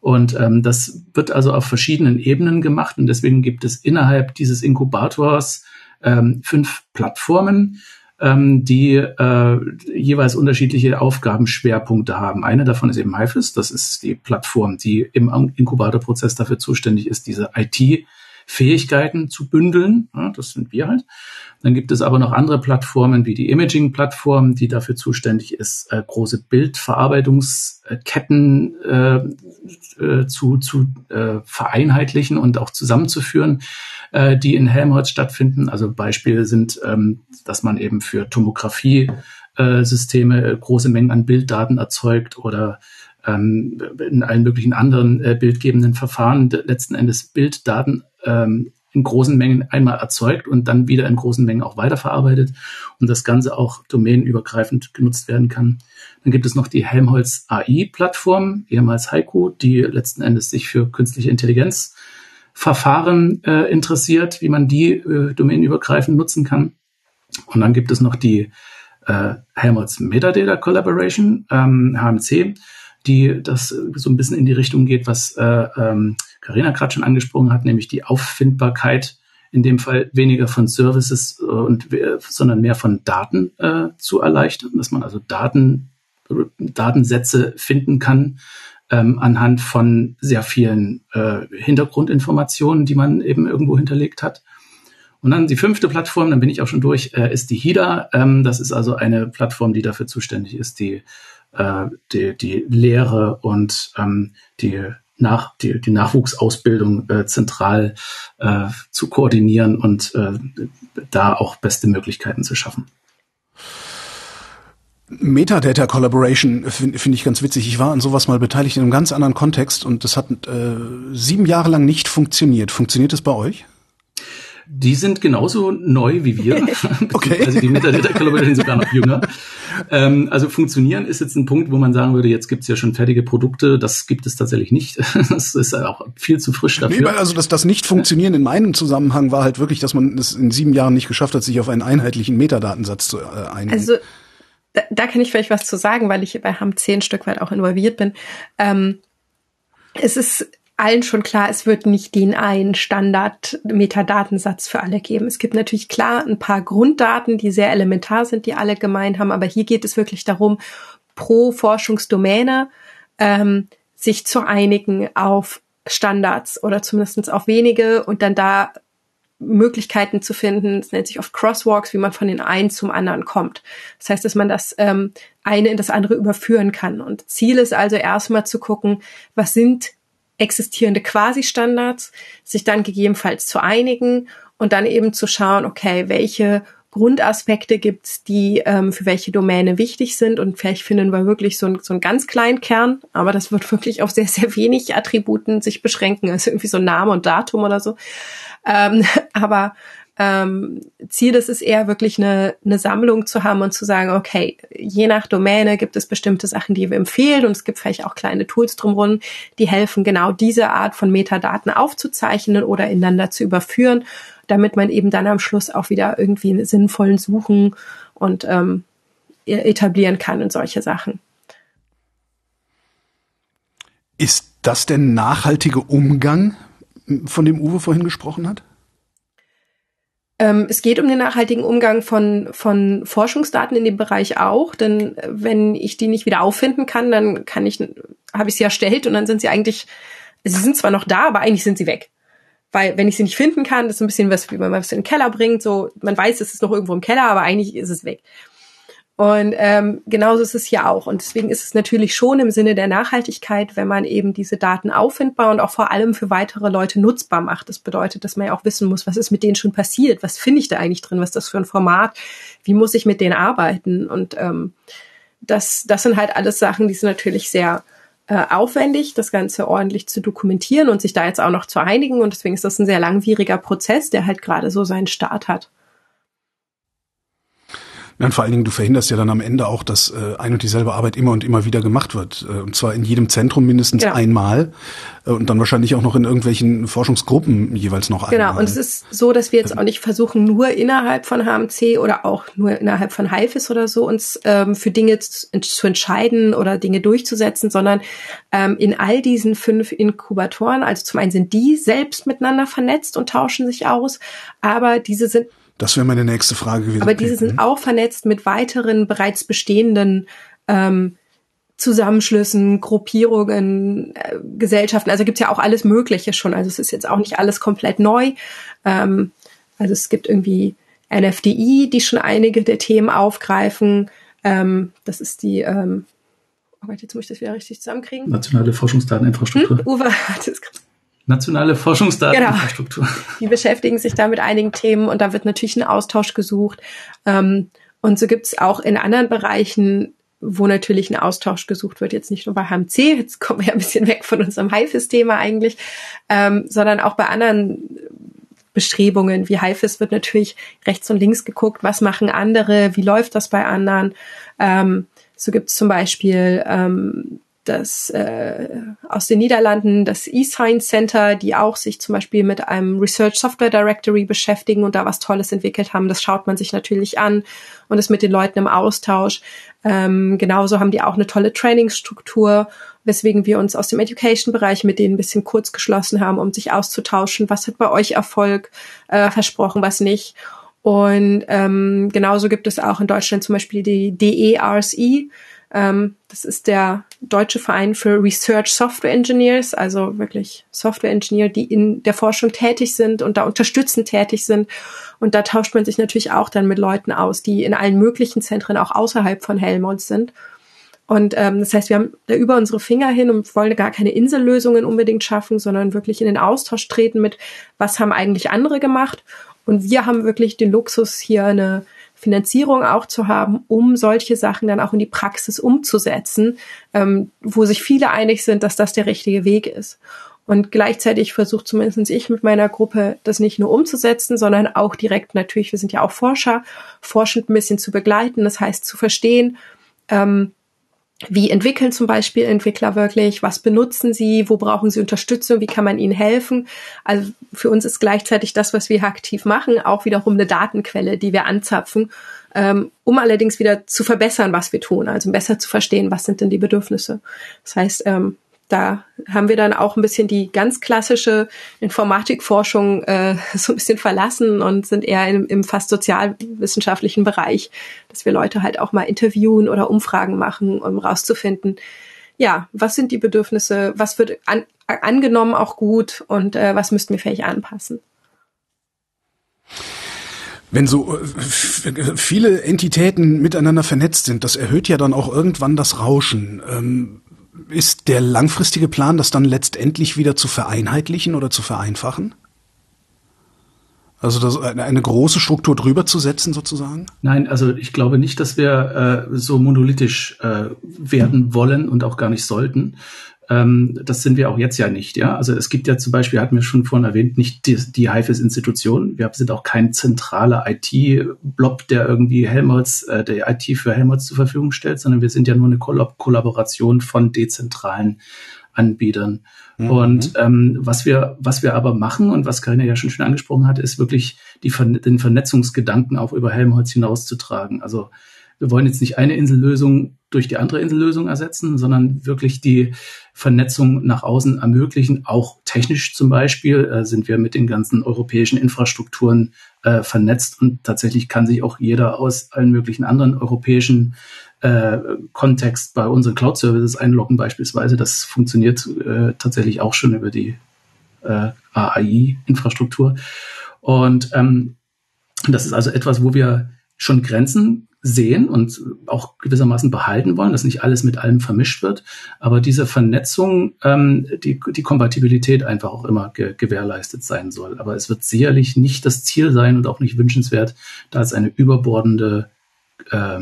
Und ähm, das wird also auf verschiedenen Ebenen gemacht und deswegen gibt es innerhalb dieses Inkubators ähm, fünf Plattformen, ähm, die äh, jeweils unterschiedliche Aufgabenschwerpunkte haben. Eine davon ist eben HIFIS, das ist die Plattform, die im Inkubatorprozess dafür zuständig ist, diese IT Fähigkeiten zu bündeln. Ja, das sind wir halt. Dann gibt es aber noch andere Plattformen wie die Imaging-Plattform, die dafür zuständig ist, äh, große Bildverarbeitungsketten äh, äh, zu, zu äh, vereinheitlichen und auch zusammenzuführen, äh, die in Helmholtz stattfinden. Also Beispiele sind, ähm, dass man eben für Tomographie äh, Systeme große Mengen an Bilddaten erzeugt oder ähm, in allen möglichen anderen bildgebenden Verfahren letzten Endes Bilddaten ähm, in großen Mengen einmal erzeugt und dann wieder in großen Mengen auch weiterverarbeitet und das Ganze auch domänenübergreifend genutzt werden kann. Dann gibt es noch die Helmholtz AI-Plattform, ehemals Heiko, die letzten Endes sich für künstliche Intelligenz Verfahren äh, interessiert, wie man die äh, domänenübergreifend nutzen kann. Und dann gibt es noch die äh, Helmholtz Metadata Collaboration, ähm, HMC, die das so ein bisschen in die Richtung geht, was äh, ähm, gerade schon angesprochen hat, nämlich die Auffindbarkeit in dem Fall weniger von Services äh, und sondern mehr von Daten äh, zu erleichtern, dass man also Daten Datensätze finden kann ähm, anhand von sehr vielen äh, Hintergrundinformationen, die man eben irgendwo hinterlegt hat. Und dann die fünfte Plattform, dann bin ich auch schon durch, äh, ist die HIDA. Ähm, das ist also eine Plattform, die dafür zuständig ist, die äh, die, die Lehre und ähm, die nach, die, die Nachwuchsausbildung äh, zentral äh, zu koordinieren und äh, da auch beste Möglichkeiten zu schaffen. Metadata Collaboration finde find ich ganz witzig. Ich war an sowas mal beteiligt in einem ganz anderen Kontext und das hat äh, sieben Jahre lang nicht funktioniert. Funktioniert das bei euch? Die sind genauso neu wie wir. (laughs) okay. Also die Metadata Collaboration sind sogar noch jünger. Ähm, also funktionieren ist jetzt ein Punkt, wo man sagen würde, jetzt gibt es ja schon fertige Produkte. Das gibt es tatsächlich nicht. (laughs) das ist auch viel zu frisch dafür. Nee, also das, das Nicht-Funktionieren in meinem Zusammenhang war halt wirklich, dass man es in sieben Jahren nicht geschafft hat, sich auf einen einheitlichen Metadatensatz zu äh, einigen. Also da, da kann ich vielleicht was zu sagen, weil ich bei Ham zehn Stück weit auch involviert bin. Ähm, es ist allen schon klar, es wird nicht den einen Standard-Metadatensatz für alle geben. Es gibt natürlich klar ein paar Grunddaten, die sehr elementar sind, die alle gemein haben, aber hier geht es wirklich darum, pro Forschungsdomäne ähm, sich zu einigen auf Standards oder zumindest auf wenige und dann da Möglichkeiten zu finden, es nennt sich oft Crosswalks, wie man von den einen zum anderen kommt. Das heißt, dass man das ähm, eine in das andere überführen kann. Und Ziel ist also erstmal zu gucken, was sind existierende Quasi-Standards, sich dann gegebenenfalls zu einigen und dann eben zu schauen, okay, welche Grundaspekte gibt's, die ähm, für welche Domäne wichtig sind und vielleicht finden wir wirklich so, ein, so einen ganz kleinen Kern, aber das wird wirklich auf sehr, sehr wenig Attributen sich beschränken, also irgendwie so Name und Datum oder so. Ähm, (laughs) aber ähm, Ziel ist es eher wirklich eine, eine Sammlung zu haben und zu sagen, okay, je nach Domäne gibt es bestimmte Sachen, die wir empfehlen und es gibt vielleicht auch kleine Tools drumherum, die helfen, genau diese Art von Metadaten aufzuzeichnen oder ineinander zu überführen, damit man eben dann am Schluss auch wieder irgendwie einen sinnvollen Suchen und ähm, e-, etablieren kann und solche Sachen. Ist das der nachhaltige Umgang, von dem Uwe vorhin gesprochen hat? Ähm, es geht um den nachhaltigen Umgang von, von Forschungsdaten in dem Bereich auch, denn äh, wenn ich die nicht wieder auffinden kann, dann kann ich, habe ich sie erstellt und dann sind sie eigentlich, sie sind zwar noch da, aber eigentlich sind sie weg. Weil wenn ich sie nicht finden kann, das ist ein bisschen was, wie man was in den Keller bringt, so, man weiß, es ist noch irgendwo im Keller, aber eigentlich ist es weg. Und ähm, genauso ist es hier auch. Und deswegen ist es natürlich schon im Sinne der Nachhaltigkeit, wenn man eben diese Daten auffindbar und auch vor allem für weitere Leute nutzbar macht. Das bedeutet, dass man ja auch wissen muss, was ist mit denen schon passiert, was finde ich da eigentlich drin, was ist das für ein Format, wie muss ich mit denen arbeiten. Und ähm, das, das sind halt alles Sachen, die sind natürlich sehr äh, aufwendig, das Ganze ordentlich zu dokumentieren und sich da jetzt auch noch zu einigen. Und deswegen ist das ein sehr langwieriger Prozess, der halt gerade so seinen Start hat. Und vor allen Dingen, du verhinderst ja dann am Ende auch, dass äh, ein und dieselbe Arbeit immer und immer wieder gemacht wird. Äh, und zwar in jedem Zentrum mindestens ja. einmal äh, und dann wahrscheinlich auch noch in irgendwelchen Forschungsgruppen jeweils noch einmal. Genau, und es ist so, dass wir jetzt auch nicht versuchen, nur innerhalb von HMC oder auch nur innerhalb von HIFIS oder so uns ähm, für Dinge zu, zu entscheiden oder Dinge durchzusetzen, sondern ähm, in all diesen fünf Inkubatoren, also zum einen sind die selbst miteinander vernetzt und tauschen sich aus, aber diese sind das wäre meine nächste Frage gewesen. Aber diese sind auch vernetzt mit weiteren bereits bestehenden ähm, Zusammenschlüssen, Gruppierungen, äh, Gesellschaften. Also gibt's ja auch alles Mögliche schon. Also es ist jetzt auch nicht alles komplett neu. Ähm, also es gibt irgendwie NFDI, die schon einige der Themen aufgreifen. Ähm, das ist die, ähm, oh Gott, jetzt muss ich das wieder richtig zusammenkriegen. Nationale Forschungsdateninfrastruktur. Hm? Uwe hat es Nationale Forschungsdateninfrastruktur. Genau. Die beschäftigen sich da mit einigen Themen und da wird natürlich ein Austausch gesucht. Ähm, und so gibt es auch in anderen Bereichen, wo natürlich ein Austausch gesucht wird, jetzt nicht nur bei HMC, jetzt kommen wir ja ein bisschen weg von unserem HIFIS-Thema eigentlich, ähm, sondern auch bei anderen Bestrebungen wie HIFIS wird natürlich rechts und links geguckt, was machen andere, wie läuft das bei anderen. Ähm, so gibt es zum Beispiel ähm, das äh, aus den Niederlanden, das eScience Center, die auch sich zum Beispiel mit einem Research Software Directory beschäftigen und da was Tolles entwickelt haben. Das schaut man sich natürlich an und ist mit den Leuten im Austausch. Ähm, genauso haben die auch eine tolle Trainingsstruktur, weswegen wir uns aus dem Education-Bereich mit denen ein bisschen kurz geschlossen haben, um sich auszutauschen. Was hat bei euch Erfolg äh, versprochen, was nicht? Und ähm, genauso gibt es auch in Deutschland zum Beispiel die DERSI. Ähm, das ist der Deutsche Verein für Research Software Engineers, also wirklich Software Engineer, die in der Forschung tätig sind und da unterstützend tätig sind. Und da tauscht man sich natürlich auch dann mit Leuten aus, die in allen möglichen Zentren auch außerhalb von Helmholtz sind. Und ähm, das heißt, wir haben da über unsere Finger hin und wollen gar keine Insellösungen unbedingt schaffen, sondern wirklich in den Austausch treten mit, was haben eigentlich andere gemacht. Und wir haben wirklich den Luxus, hier eine Finanzierung auch zu haben, um solche Sachen dann auch in die Praxis umzusetzen, ähm, wo sich viele einig sind, dass das der richtige Weg ist. Und gleichzeitig versucht zumindest ich mit meiner Gruppe, das nicht nur umzusetzen, sondern auch direkt natürlich, wir sind ja auch Forscher, forschend ein bisschen zu begleiten. Das heißt, zu verstehen, ähm, wie entwickeln zum Beispiel Entwickler wirklich? Was benutzen sie? Wo brauchen sie Unterstützung? Wie kann man ihnen helfen? Also für uns ist gleichzeitig das, was wir aktiv machen, auch wiederum eine Datenquelle, die wir anzapfen, ähm, um allerdings wieder zu verbessern, was wir tun, also besser zu verstehen, was sind denn die Bedürfnisse. Das heißt, ähm, da haben wir dann auch ein bisschen die ganz klassische Informatikforschung äh, (laughs) so ein bisschen verlassen und sind eher im, im fast sozialwissenschaftlichen Bereich, dass wir Leute halt auch mal interviewen oder Umfragen machen, um rauszufinden, ja, was sind die Bedürfnisse, was wird an, angenommen auch gut und äh, was müssten wir vielleicht anpassen. Wenn so äh, viele Entitäten miteinander vernetzt sind, das erhöht ja dann auch irgendwann das Rauschen. Ähm, ist der langfristige Plan, das dann letztendlich wieder zu vereinheitlichen oder zu vereinfachen? Also das, eine große Struktur drüber zu setzen sozusagen? Nein, also ich glaube nicht, dass wir äh, so monolithisch äh, werden wollen und auch gar nicht sollten. Ähm, das sind wir auch jetzt ja nicht. Ja, also es gibt ja zum Beispiel, hatten wir schon vorhin erwähnt, nicht die, die HIFIS-Institution. Wir sind auch kein zentraler IT-Blob, der irgendwie Helmholtz, äh, der IT für Helmholtz zur Verfügung stellt, sondern wir sind ja nur eine Kollab Kollaboration von dezentralen Anbietern. Mhm. Und ähm, was wir, was wir aber machen und was Karina ja schon schön angesprochen hat, ist wirklich die, den Vernetzungsgedanken auch über Helmholtz hinauszutragen. Also wir wollen jetzt nicht eine Insellösung durch die andere Insellösung ersetzen, sondern wirklich die Vernetzung nach außen ermöglichen. Auch technisch zum Beispiel äh, sind wir mit den ganzen europäischen Infrastrukturen äh, vernetzt und tatsächlich kann sich auch jeder aus allen möglichen anderen europäischen äh, Kontext bei unseren Cloud-Services einloggen beispielsweise. Das funktioniert äh, tatsächlich auch schon über die äh, AI-Infrastruktur. Und ähm, das ist also etwas, wo wir schon Grenzen sehen und auch gewissermaßen behalten wollen, dass nicht alles mit allem vermischt wird, aber diese Vernetzung, ähm, die, die Kompatibilität einfach auch immer ge gewährleistet sein soll. Aber es wird sicherlich nicht das Ziel sein und auch nicht wünschenswert, da es eine überbordende äh,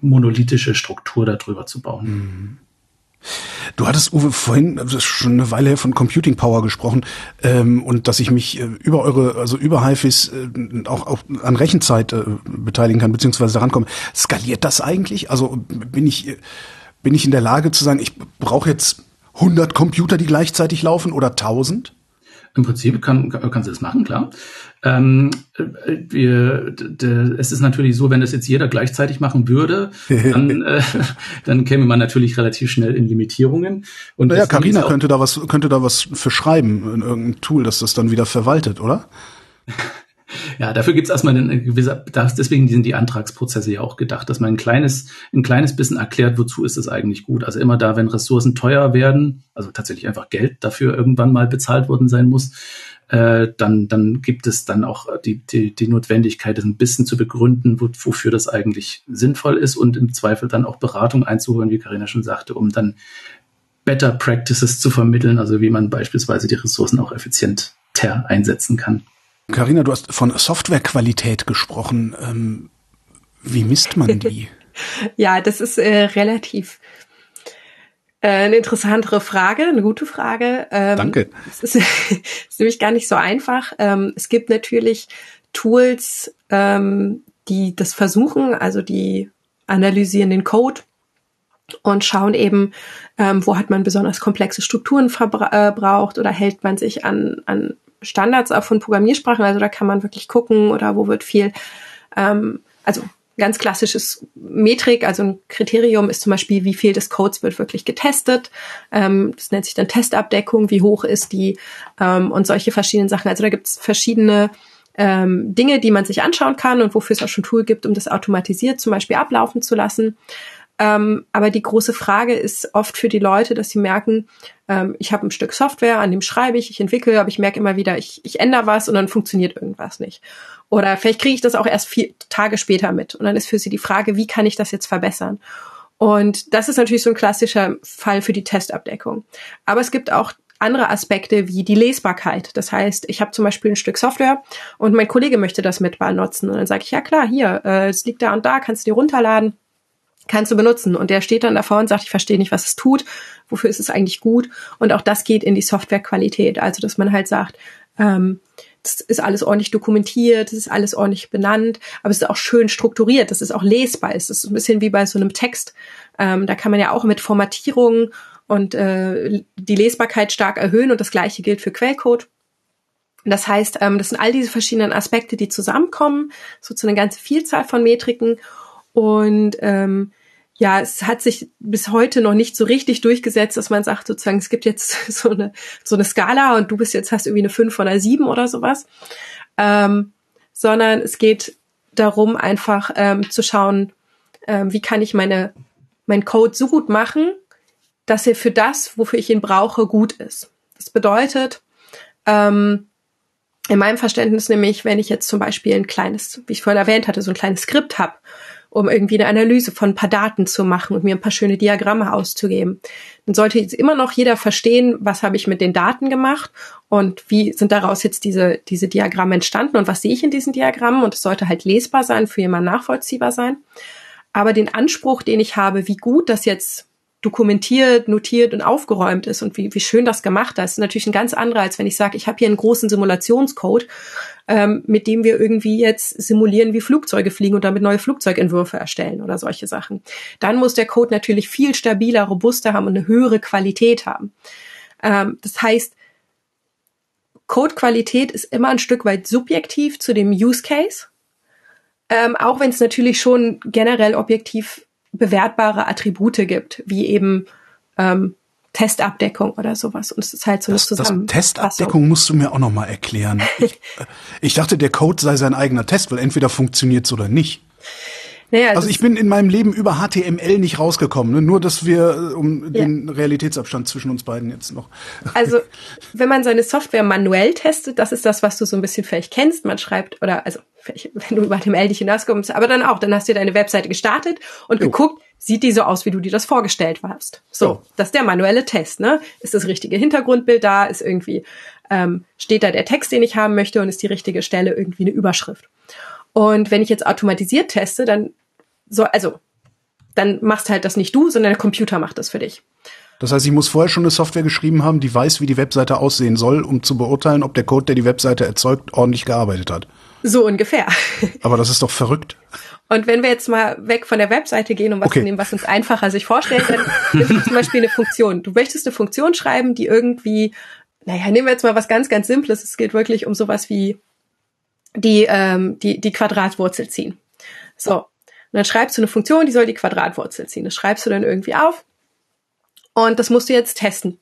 monolithische Struktur darüber zu bauen. Mhm. Du hattest, Uwe, vorhin, das ist schon eine Weile her, von Computing Power gesprochen ähm, und dass ich mich äh, über eure, also über HiFis äh, auch, auch an Rechenzeit äh, beteiligen kann, beziehungsweise daran komme. Skaliert das eigentlich? Also bin ich, äh, bin ich in der Lage zu sagen, ich brauche jetzt 100 Computer, die gleichzeitig laufen oder 1000? Im Prinzip kann, kann sie das machen, klar. Ähm, wir, es ist natürlich so, wenn das jetzt jeder gleichzeitig machen würde, (laughs) dann, äh, dann käme man natürlich relativ schnell in Limitierungen. Und naja, Carina könnte da was, könnte da was für schreiben in irgendeinem Tool, das das dann wieder verwaltet, oder? (laughs) Ja, dafür gibt es erstmal eine gewisse, deswegen sind die Antragsprozesse ja auch gedacht, dass man ein kleines, ein kleines bisschen erklärt, wozu ist es eigentlich gut. Also immer da, wenn Ressourcen teuer werden, also tatsächlich einfach Geld dafür irgendwann mal bezahlt worden sein muss, äh, dann, dann gibt es dann auch die, die, die Notwendigkeit, das ein bisschen zu begründen, wo, wofür das eigentlich sinnvoll ist und im Zweifel dann auch Beratung einzuholen, wie Karina schon sagte, um dann Better Practices zu vermitteln, also wie man beispielsweise die Ressourcen auch effizienter einsetzen kann. Carina, du hast von Softwarequalität gesprochen. Ähm, wie misst man die? (laughs) ja, das ist äh, relativ eine interessantere Frage, eine gute Frage. Ähm, Danke. Es ist, (laughs) ist nämlich gar nicht so einfach. Ähm, es gibt natürlich Tools, ähm, die das versuchen, also die analysieren den Code und schauen eben, wo hat man besonders komplexe Strukturen verbraucht äh, oder hält man sich an, an Standards auch von Programmiersprachen. Also da kann man wirklich gucken oder wo wird viel, also ganz klassisches Metrik, also ein Kriterium ist zum Beispiel, wie viel des Codes wird wirklich getestet. Ähm, das nennt sich dann Testabdeckung, wie hoch ist die ähm, und solche verschiedenen Sachen. Also da gibt es verschiedene ähm, Dinge, die man sich anschauen kann und wofür es auch schon Tool gibt, um das automatisiert zum Beispiel ablaufen zu lassen. Ähm, aber die große Frage ist oft für die Leute, dass sie merken, ähm, ich habe ein Stück Software, an dem schreibe ich, ich entwickle, aber ich merke immer wieder, ich, ich ändere was und dann funktioniert irgendwas nicht. Oder vielleicht kriege ich das auch erst vier Tage später mit. Und dann ist für sie die Frage, wie kann ich das jetzt verbessern? Und das ist natürlich so ein klassischer Fall für die Testabdeckung. Aber es gibt auch andere Aspekte wie die Lesbarkeit. Das heißt, ich habe zum Beispiel ein Stück Software und mein Kollege möchte das mit mal nutzen. Und dann sage ich, ja klar, hier, äh, es liegt da und da, kannst du dir runterladen kannst du benutzen. Und der steht dann davor und sagt, ich verstehe nicht, was es tut, wofür ist es eigentlich gut. Und auch das geht in die Softwarequalität. Also, dass man halt sagt, ähm, das ist alles ordentlich dokumentiert, das ist alles ordentlich benannt, aber es ist auch schön strukturiert, das ist auch lesbar. Es ist ein bisschen wie bei so einem Text. Ähm, da kann man ja auch mit Formatierungen und äh, die Lesbarkeit stark erhöhen und das gleiche gilt für Quellcode. Das heißt, ähm, das sind all diese verschiedenen Aspekte, die zusammenkommen, so zu einer ganzen Vielzahl von Metriken. Und ähm, ja, es hat sich bis heute noch nicht so richtig durchgesetzt, dass man sagt, sozusagen, es gibt jetzt (laughs) so eine, so eine Skala und du bist jetzt, hast irgendwie eine 5 oder 7 oder sowas. Ähm, sondern es geht darum, einfach ähm, zu schauen, ähm, wie kann ich meine, mein Code so gut machen, dass er für das, wofür ich ihn brauche, gut ist. Das bedeutet, ähm, in meinem Verständnis nämlich, wenn ich jetzt zum Beispiel ein kleines, wie ich vorhin erwähnt hatte, so ein kleines Skript habe, um irgendwie eine Analyse von ein paar Daten zu machen und mir ein paar schöne Diagramme auszugeben. Dann sollte jetzt immer noch jeder verstehen, was habe ich mit den Daten gemacht und wie sind daraus jetzt diese, diese Diagramme entstanden und was sehe ich in diesen Diagrammen und es sollte halt lesbar sein, für jemanden nachvollziehbar sein. Aber den Anspruch, den ich habe, wie gut das jetzt dokumentiert, notiert und aufgeräumt ist und wie, wie schön das gemacht ist, ist natürlich ein ganz anderer, als wenn ich sage, ich habe hier einen großen Simulationscode, ähm, mit dem wir irgendwie jetzt simulieren, wie Flugzeuge fliegen und damit neue Flugzeugentwürfe erstellen oder solche Sachen. Dann muss der Code natürlich viel stabiler, robuster haben und eine höhere Qualität haben. Ähm, das heißt, Codequalität ist immer ein Stück weit subjektiv zu dem Use Case, ähm, auch wenn es natürlich schon generell objektiv bewertbare Attribute gibt, wie eben ähm, Testabdeckung oder sowas. Und es ist halt so das, eine Das Testabdeckung musst du mir auch noch mal erklären. (laughs) ich, äh, ich dachte, der Code sei sein eigener Test, weil entweder funktioniert's oder nicht. Naja, also ich bin in meinem Leben über HTML nicht rausgekommen, ne? nur dass wir äh, um ja. den Realitätsabstand zwischen uns beiden jetzt noch. (laughs) Also wenn man seine Software manuell testet, das ist das, was du so ein bisschen vielleicht kennst. Man schreibt oder also wenn du über HTML nicht hinauskommst, aber dann auch, dann hast du deine Webseite gestartet und jo. geguckt, sieht die so aus, wie du dir das vorgestellt hast. So, jo. das ist der manuelle Test. Ne? Ist das richtige Hintergrundbild da? Ist irgendwie ähm, steht da der Text, den ich haben möchte und ist die richtige Stelle irgendwie eine Überschrift? Und wenn ich jetzt automatisiert teste, dann so, also, dann machst halt das nicht du, sondern der Computer macht das für dich. Das heißt, ich muss vorher schon eine Software geschrieben haben, die weiß, wie die Webseite aussehen soll, um zu beurteilen, ob der Code, der die Webseite erzeugt, ordentlich gearbeitet hat. So ungefähr. (laughs) Aber das ist doch verrückt. Und wenn wir jetzt mal weg von der Webseite gehen und was okay. nehmen, was uns einfacher sich vorstellt, dann ist zum Beispiel eine Funktion. Du möchtest eine Funktion schreiben, die irgendwie, naja, nehmen wir jetzt mal was ganz, ganz Simples. Es geht wirklich um sowas wie die, ähm, die, die Quadratwurzel ziehen. So. Und dann schreibst du eine Funktion, die soll die Quadratwurzel ziehen. Das schreibst du dann irgendwie auf. Und das musst du jetzt testen,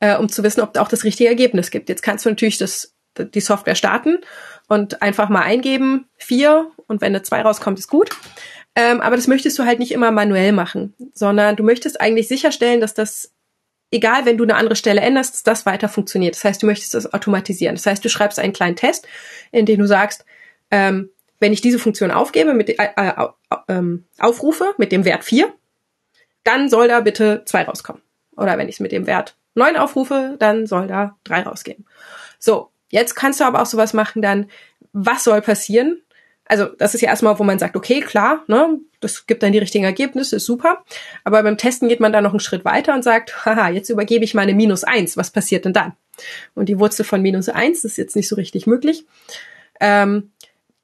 äh, um zu wissen, ob da auch das richtige Ergebnis gibt. Jetzt kannst du natürlich das, die Software starten und einfach mal eingeben, vier, und wenn eine zwei rauskommt, ist gut. Ähm, aber das möchtest du halt nicht immer manuell machen, sondern du möchtest eigentlich sicherstellen, dass das, egal wenn du eine andere Stelle änderst, dass das weiter funktioniert. Das heißt, du möchtest das automatisieren. Das heißt, du schreibst einen kleinen Test, in dem du sagst, ähm, wenn ich diese Funktion aufgebe, mit, äh, äh, äh, aufrufe mit dem Wert 4, dann soll da bitte 2 rauskommen. Oder wenn ich es mit dem Wert 9 aufrufe, dann soll da 3 rausgehen. So, jetzt kannst du aber auch sowas machen dann, was soll passieren? Also das ist ja erstmal, wo man sagt, okay, klar, ne, das gibt dann die richtigen Ergebnisse, ist super. Aber beim Testen geht man dann noch einen Schritt weiter und sagt, haha, jetzt übergebe ich meine minus 1, was passiert denn dann? Und die Wurzel von minus 1 ist jetzt nicht so richtig möglich. Ähm,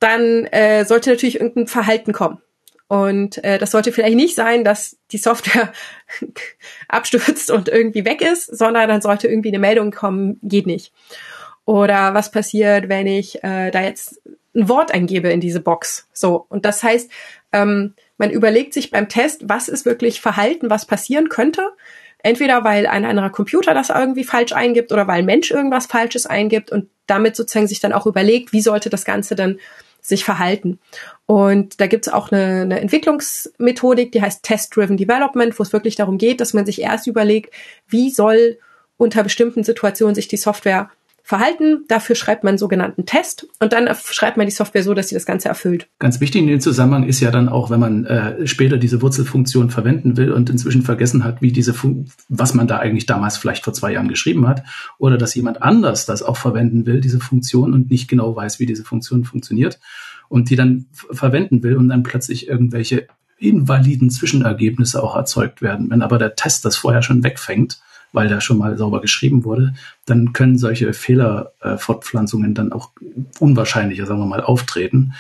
dann äh, sollte natürlich irgendein Verhalten kommen. Und äh, das sollte vielleicht nicht sein, dass die Software (laughs) abstürzt und irgendwie weg ist, sondern dann sollte irgendwie eine Meldung kommen, geht nicht. Oder was passiert, wenn ich äh, da jetzt ein Wort eingebe in diese Box? So. Und das heißt, ähm, man überlegt sich beim Test, was ist wirklich Verhalten, was passieren könnte. Entweder weil ein anderer Computer das irgendwie falsch eingibt oder weil ein Mensch irgendwas Falsches eingibt und damit sozusagen sich dann auch überlegt, wie sollte das Ganze dann sich verhalten. Und da gibt es auch eine, eine Entwicklungsmethodik, die heißt Test-Driven Development, wo es wirklich darum geht, dass man sich erst überlegt, wie soll unter bestimmten Situationen sich die Software verhalten. Dafür schreibt man einen sogenannten Test und dann schreibt man die Software so, dass sie das Ganze erfüllt. Ganz wichtig in dem Zusammenhang ist ja dann auch, wenn man äh, später diese Wurzelfunktion verwenden will und inzwischen vergessen hat, wie diese Fun was man da eigentlich damals vielleicht vor zwei Jahren geschrieben hat, oder dass jemand anders das auch verwenden will, diese Funktion und nicht genau weiß, wie diese Funktion funktioniert und die dann verwenden will und dann plötzlich irgendwelche invaliden Zwischenergebnisse auch erzeugt werden. Wenn aber der Test das vorher schon wegfängt, weil da schon mal sauber geschrieben wurde, dann können solche Fehlerfortpflanzungen äh, dann auch unwahrscheinlicher, sagen wir mal, auftreten.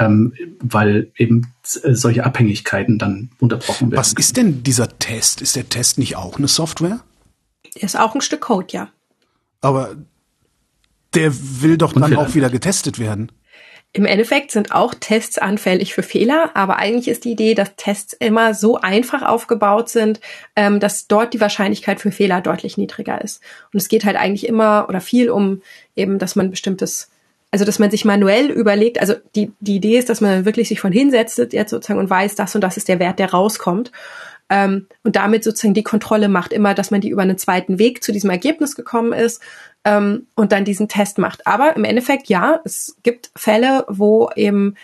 Ähm, weil eben äh, solche Abhängigkeiten dann unterbrochen werden. Was ist denn dieser Test? Ist der Test nicht auch eine Software? Ist auch ein Stück Code, ja. Aber der will doch dann auch wieder getestet werden. Im Endeffekt sind auch Tests anfällig für Fehler, aber eigentlich ist die Idee, dass Tests immer so einfach aufgebaut sind, ähm, dass dort die Wahrscheinlichkeit für Fehler deutlich niedriger ist. Und es geht halt eigentlich immer oder viel um eben, dass man bestimmtes, also dass man sich manuell überlegt, also die, die Idee ist, dass man wirklich sich von hinsetzt jetzt sozusagen und weiß, das und das ist der Wert, der rauskommt. Ähm, und damit sozusagen die Kontrolle macht immer, dass man die über einen zweiten Weg zu diesem Ergebnis gekommen ist ähm, und dann diesen Test macht. Aber im Endeffekt, ja, es gibt Fälle, wo eben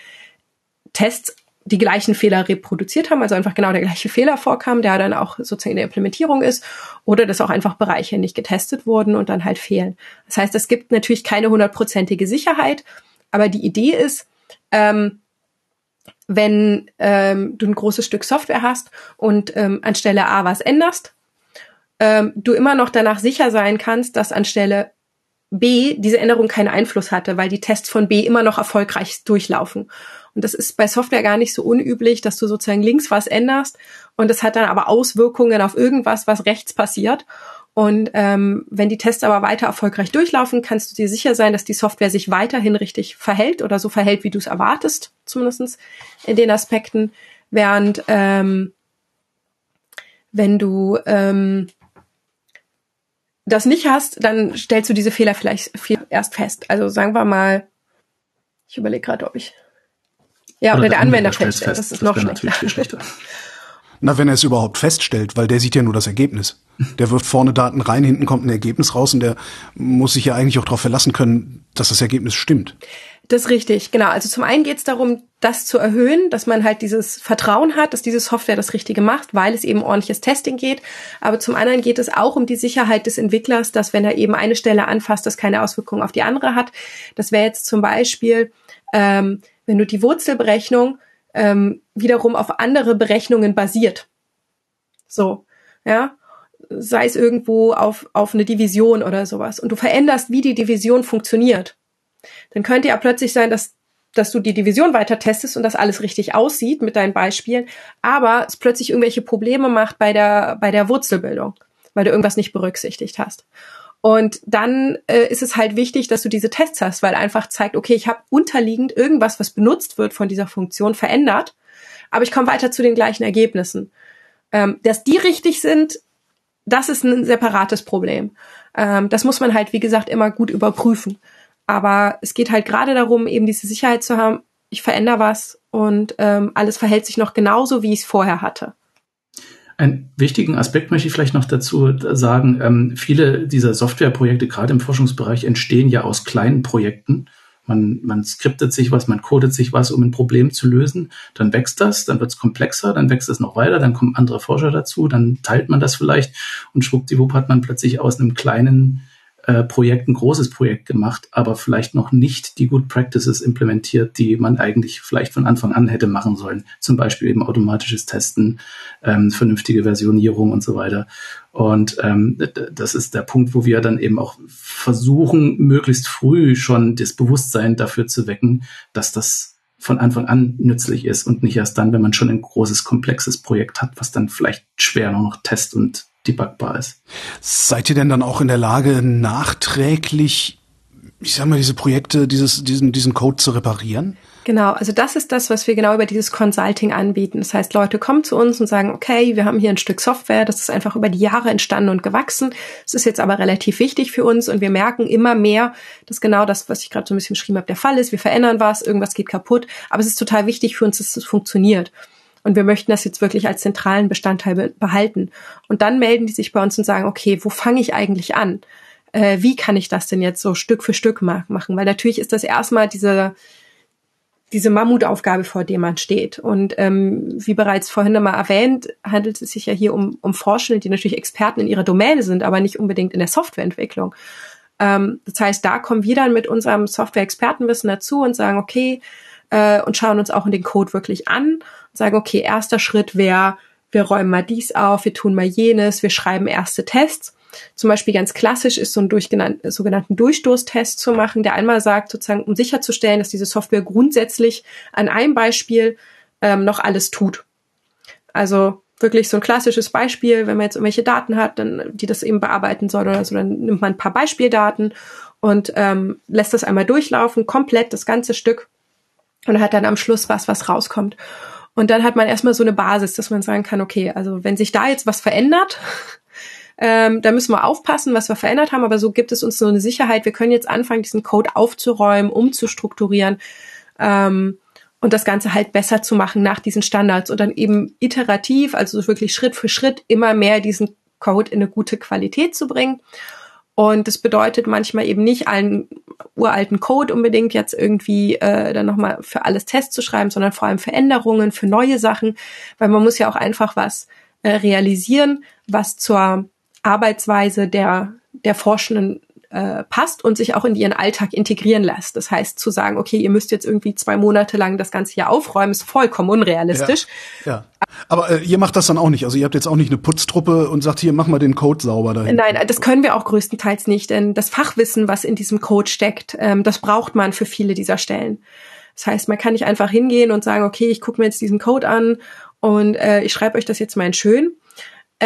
Tests die gleichen Fehler reproduziert haben, also einfach genau der gleiche Fehler vorkam, der dann auch sozusagen in der Implementierung ist, oder dass auch einfach Bereiche nicht getestet wurden und dann halt fehlen. Das heißt, es gibt natürlich keine hundertprozentige Sicherheit, aber die Idee ist, ähm, wenn ähm, du ein großes Stück Software hast und ähm, anstelle A was änderst, ähm, du immer noch danach sicher sein kannst, dass anstelle B diese Änderung keinen Einfluss hatte, weil die Tests von B immer noch erfolgreich durchlaufen. Und das ist bei Software gar nicht so unüblich, dass du sozusagen links was änderst und das hat dann aber Auswirkungen auf irgendwas, was rechts passiert. Und ähm, wenn die Tests aber weiter erfolgreich durchlaufen, kannst du dir sicher sein, dass die Software sich weiterhin richtig verhält oder so verhält, wie du es erwartest, zumindestens in den Aspekten. Während ähm, wenn du ähm, das nicht hast, dann stellst du diese Fehler vielleicht erst fest. Also sagen wir mal, ich überlege gerade, ob ich ja, oder, oder der, der Anwender, Anwender feststellt. Fest. Das ist das noch schlechter. schlechter. (laughs) Na, wenn er es überhaupt feststellt, weil der sieht ja nur das Ergebnis. Der wirft vorne Daten rein, hinten kommt ein Ergebnis raus und der muss sich ja eigentlich auch darauf verlassen können, dass das Ergebnis stimmt. Das ist richtig, genau. Also zum einen geht es darum, das zu erhöhen, dass man halt dieses Vertrauen hat, dass diese Software das Richtige macht, weil es eben ordentliches Testing geht. Aber zum anderen geht es auch um die Sicherheit des Entwicklers, dass wenn er eben eine Stelle anfasst, das keine Auswirkungen auf die andere hat. Das wäre jetzt zum Beispiel, ähm, wenn du die Wurzelberechnung ähm, wiederum auf andere Berechnungen basiert. So, ja, sei es irgendwo auf, auf eine Division oder sowas. Und du veränderst, wie die Division funktioniert dann könnte ja plötzlich sein, dass dass du die Division weiter testest und das alles richtig aussieht mit deinen Beispielen, aber es plötzlich irgendwelche Probleme macht bei der bei der Wurzelbildung, weil du irgendwas nicht berücksichtigt hast. Und dann äh, ist es halt wichtig, dass du diese Tests hast, weil einfach zeigt, okay, ich habe unterliegend irgendwas, was benutzt wird von dieser Funktion, verändert, aber ich komme weiter zu den gleichen Ergebnissen. Ähm, dass die richtig sind, das ist ein separates Problem. Ähm, das muss man halt, wie gesagt, immer gut überprüfen. Aber es geht halt gerade darum, eben diese Sicherheit zu haben, ich verändere was und ähm, alles verhält sich noch genauso, wie ich es vorher hatte. Einen wichtigen Aspekt möchte ich vielleicht noch dazu sagen. Ähm, viele dieser Softwareprojekte, gerade im Forschungsbereich, entstehen ja aus kleinen Projekten. Man, man skriptet sich was, man codet sich was, um ein Problem zu lösen. Dann wächst das, dann wird es komplexer, dann wächst es noch weiter, dann kommen andere Forscher dazu, dann teilt man das vielleicht und schwuppdiwupp hat man plötzlich aus einem kleinen äh, Projekt ein großes Projekt gemacht, aber vielleicht noch nicht die Good Practices implementiert, die man eigentlich vielleicht von Anfang an hätte machen sollen. Zum Beispiel eben automatisches Testen, ähm, vernünftige Versionierung und so weiter. Und ähm, das ist der Punkt, wo wir dann eben auch versuchen, möglichst früh schon das Bewusstsein dafür zu wecken, dass das von Anfang an nützlich ist und nicht erst dann, wenn man schon ein großes, komplexes Projekt hat, was dann vielleicht schwer noch test- und debugbar ist. Seid ihr denn dann auch in der Lage, nachträglich, ich sag mal, diese Projekte, dieses, diesen, diesen Code zu reparieren? Genau, also das ist das, was wir genau über dieses Consulting anbieten. Das heißt, Leute kommen zu uns und sagen, okay, wir haben hier ein Stück Software, das ist einfach über die Jahre entstanden und gewachsen. Es ist jetzt aber relativ wichtig für uns und wir merken immer mehr, dass genau das, was ich gerade so ein bisschen beschrieben habe, der Fall ist. Wir verändern was, irgendwas geht kaputt, aber es ist total wichtig für uns, dass es funktioniert. Und wir möchten das jetzt wirklich als zentralen Bestandteil behalten. Und dann melden die sich bei uns und sagen, okay, wo fange ich eigentlich an? Äh, wie kann ich das denn jetzt so Stück für Stück machen? Weil natürlich ist das erstmal diese, diese Mammutaufgabe, vor der man steht. Und ähm, wie bereits vorhin nochmal erwähnt, handelt es sich ja hier um, um Forschende, die natürlich Experten in ihrer Domäne sind, aber nicht unbedingt in der Softwareentwicklung. Ähm, das heißt, da kommen wir dann mit unserem Software-Expertenwissen dazu und sagen, okay, äh, und schauen uns auch in den Code wirklich an sagen, okay, erster Schritt wäre, wir räumen mal dies auf, wir tun mal jenes, wir schreiben erste Tests. Zum Beispiel ganz klassisch ist so ein sogenannten Durchstoßtest zu machen, der einmal sagt, sozusagen, um sicherzustellen, dass diese Software grundsätzlich an einem Beispiel ähm, noch alles tut. Also wirklich so ein klassisches Beispiel, wenn man jetzt irgendwelche Daten hat, dann die das eben bearbeiten soll oder so, dann nimmt man ein paar Beispieldaten und ähm, lässt das einmal durchlaufen, komplett das ganze Stück und hat dann am Schluss was, was rauskommt. Und dann hat man erstmal so eine Basis, dass man sagen kann, okay, also wenn sich da jetzt was verändert, (laughs) ähm, da müssen wir aufpassen, was wir verändert haben, aber so gibt es uns so eine Sicherheit, wir können jetzt anfangen, diesen Code aufzuräumen, umzustrukturieren ähm, und das Ganze halt besser zu machen nach diesen Standards und dann eben iterativ, also wirklich Schritt für Schritt immer mehr diesen Code in eine gute Qualität zu bringen. Und das bedeutet manchmal eben nicht einen uralten Code unbedingt jetzt irgendwie äh, dann nochmal für alles Test zu schreiben, sondern vor allem Veränderungen für neue Sachen, weil man muss ja auch einfach was äh, realisieren, was zur Arbeitsweise der, der Forschenden äh, passt und sich auch in ihren Alltag integrieren lässt. Das heißt, zu sagen, okay, ihr müsst jetzt irgendwie zwei Monate lang das ganze Jahr aufräumen, ist vollkommen unrealistisch. Ja, ja. Aber äh, ihr macht das dann auch nicht. Also ihr habt jetzt auch nicht eine Putztruppe und sagt, hier, mach mal den Code sauber dahin. Nein, das können wir auch größtenteils nicht, denn das Fachwissen, was in diesem Code steckt, ähm, das braucht man für viele dieser Stellen. Das heißt, man kann nicht einfach hingehen und sagen, okay, ich gucke mir jetzt diesen Code an und äh, ich schreibe euch das jetzt mal in schön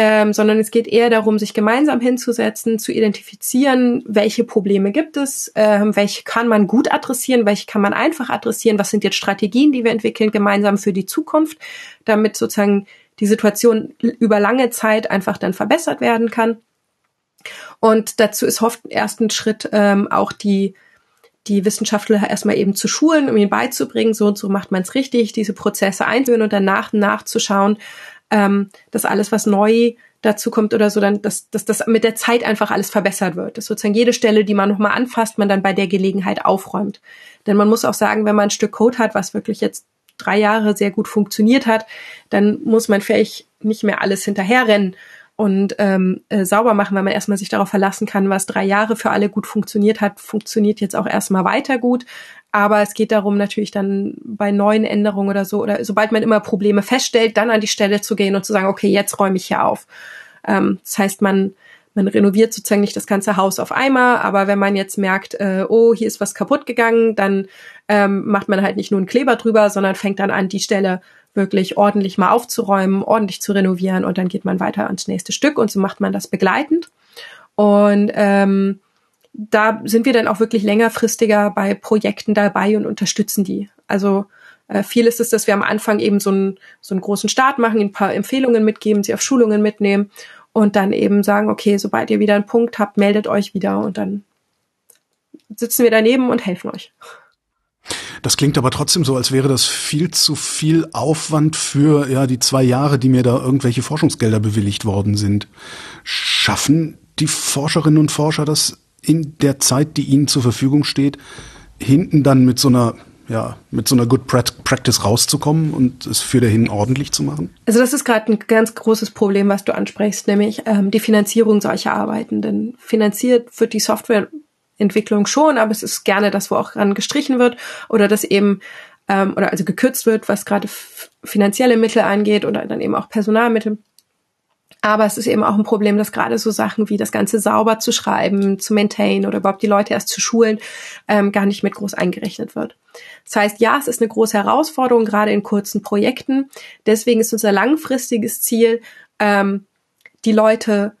ähm, sondern es geht eher darum, sich gemeinsam hinzusetzen, zu identifizieren, welche Probleme gibt es, ähm, welche kann man gut adressieren, welche kann man einfach adressieren, was sind jetzt Strategien, die wir entwickeln gemeinsam für die Zukunft, damit sozusagen die Situation über lange Zeit einfach dann verbessert werden kann. Und dazu ist oft ersten Schritt ähm, auch die die Wissenschaftler erstmal eben zu schulen, um ihnen beizubringen, so und so macht man es richtig, diese Prozesse einführen und dann nach ähm, dass alles, was neu dazu kommt oder so, dann, dass, dass das mit der Zeit einfach alles verbessert wird. Dass sozusagen jede Stelle, die man nochmal anfasst, man dann bei der Gelegenheit aufräumt. Denn man muss auch sagen, wenn man ein Stück Code hat, was wirklich jetzt drei Jahre sehr gut funktioniert hat, dann muss man vielleicht nicht mehr alles hinterherrennen und ähm, äh, sauber machen, weil man erstmal sich darauf verlassen kann, was drei Jahre für alle gut funktioniert hat, funktioniert jetzt auch erstmal weiter gut. Aber es geht darum, natürlich dann bei neuen Änderungen oder so, oder sobald man immer Probleme feststellt, dann an die Stelle zu gehen und zu sagen, okay, jetzt räume ich hier auf. Ähm, das heißt, man, man renoviert sozusagen nicht das ganze Haus auf einmal, aber wenn man jetzt merkt, äh, oh, hier ist was kaputt gegangen, dann ähm, macht man halt nicht nur einen Kleber drüber, sondern fängt dann an, die Stelle wirklich ordentlich mal aufzuräumen, ordentlich zu renovieren und dann geht man weiter ans nächste Stück und so macht man das begleitend. Und ähm, da sind wir dann auch wirklich längerfristiger bei Projekten dabei und unterstützen die. Also äh, viel ist es, dass wir am Anfang eben so einen, so einen großen Start machen, ein paar Empfehlungen mitgeben, sie auf Schulungen mitnehmen und dann eben sagen, okay, sobald ihr wieder einen Punkt habt, meldet euch wieder und dann sitzen wir daneben und helfen euch. Das klingt aber trotzdem so, als wäre das viel zu viel Aufwand für ja die zwei Jahre, die mir da irgendwelche Forschungsgelder bewilligt worden sind. Schaffen die Forscherinnen und Forscher das in der Zeit, die ihnen zur Verfügung steht, hinten dann mit so einer ja, mit so einer Good Practice rauszukommen und es für dahin ordentlich zu machen? Also das ist gerade ein ganz großes Problem, was du ansprichst, nämlich ähm, die Finanzierung solcher Arbeiten. Denn finanziert wird die Softwareentwicklung schon, aber es ist gerne das, wo auch ran gestrichen wird oder das eben ähm, oder also gekürzt wird, was gerade finanzielle Mittel angeht oder dann eben auch Personalmittel. Aber es ist eben auch ein Problem, dass gerade so Sachen wie das Ganze sauber zu schreiben, zu maintain oder überhaupt die Leute erst zu schulen, ähm, gar nicht mit groß eingerechnet wird. Das heißt, ja, es ist eine große Herausforderung, gerade in kurzen Projekten. Deswegen ist unser langfristiges Ziel, ähm, die Leute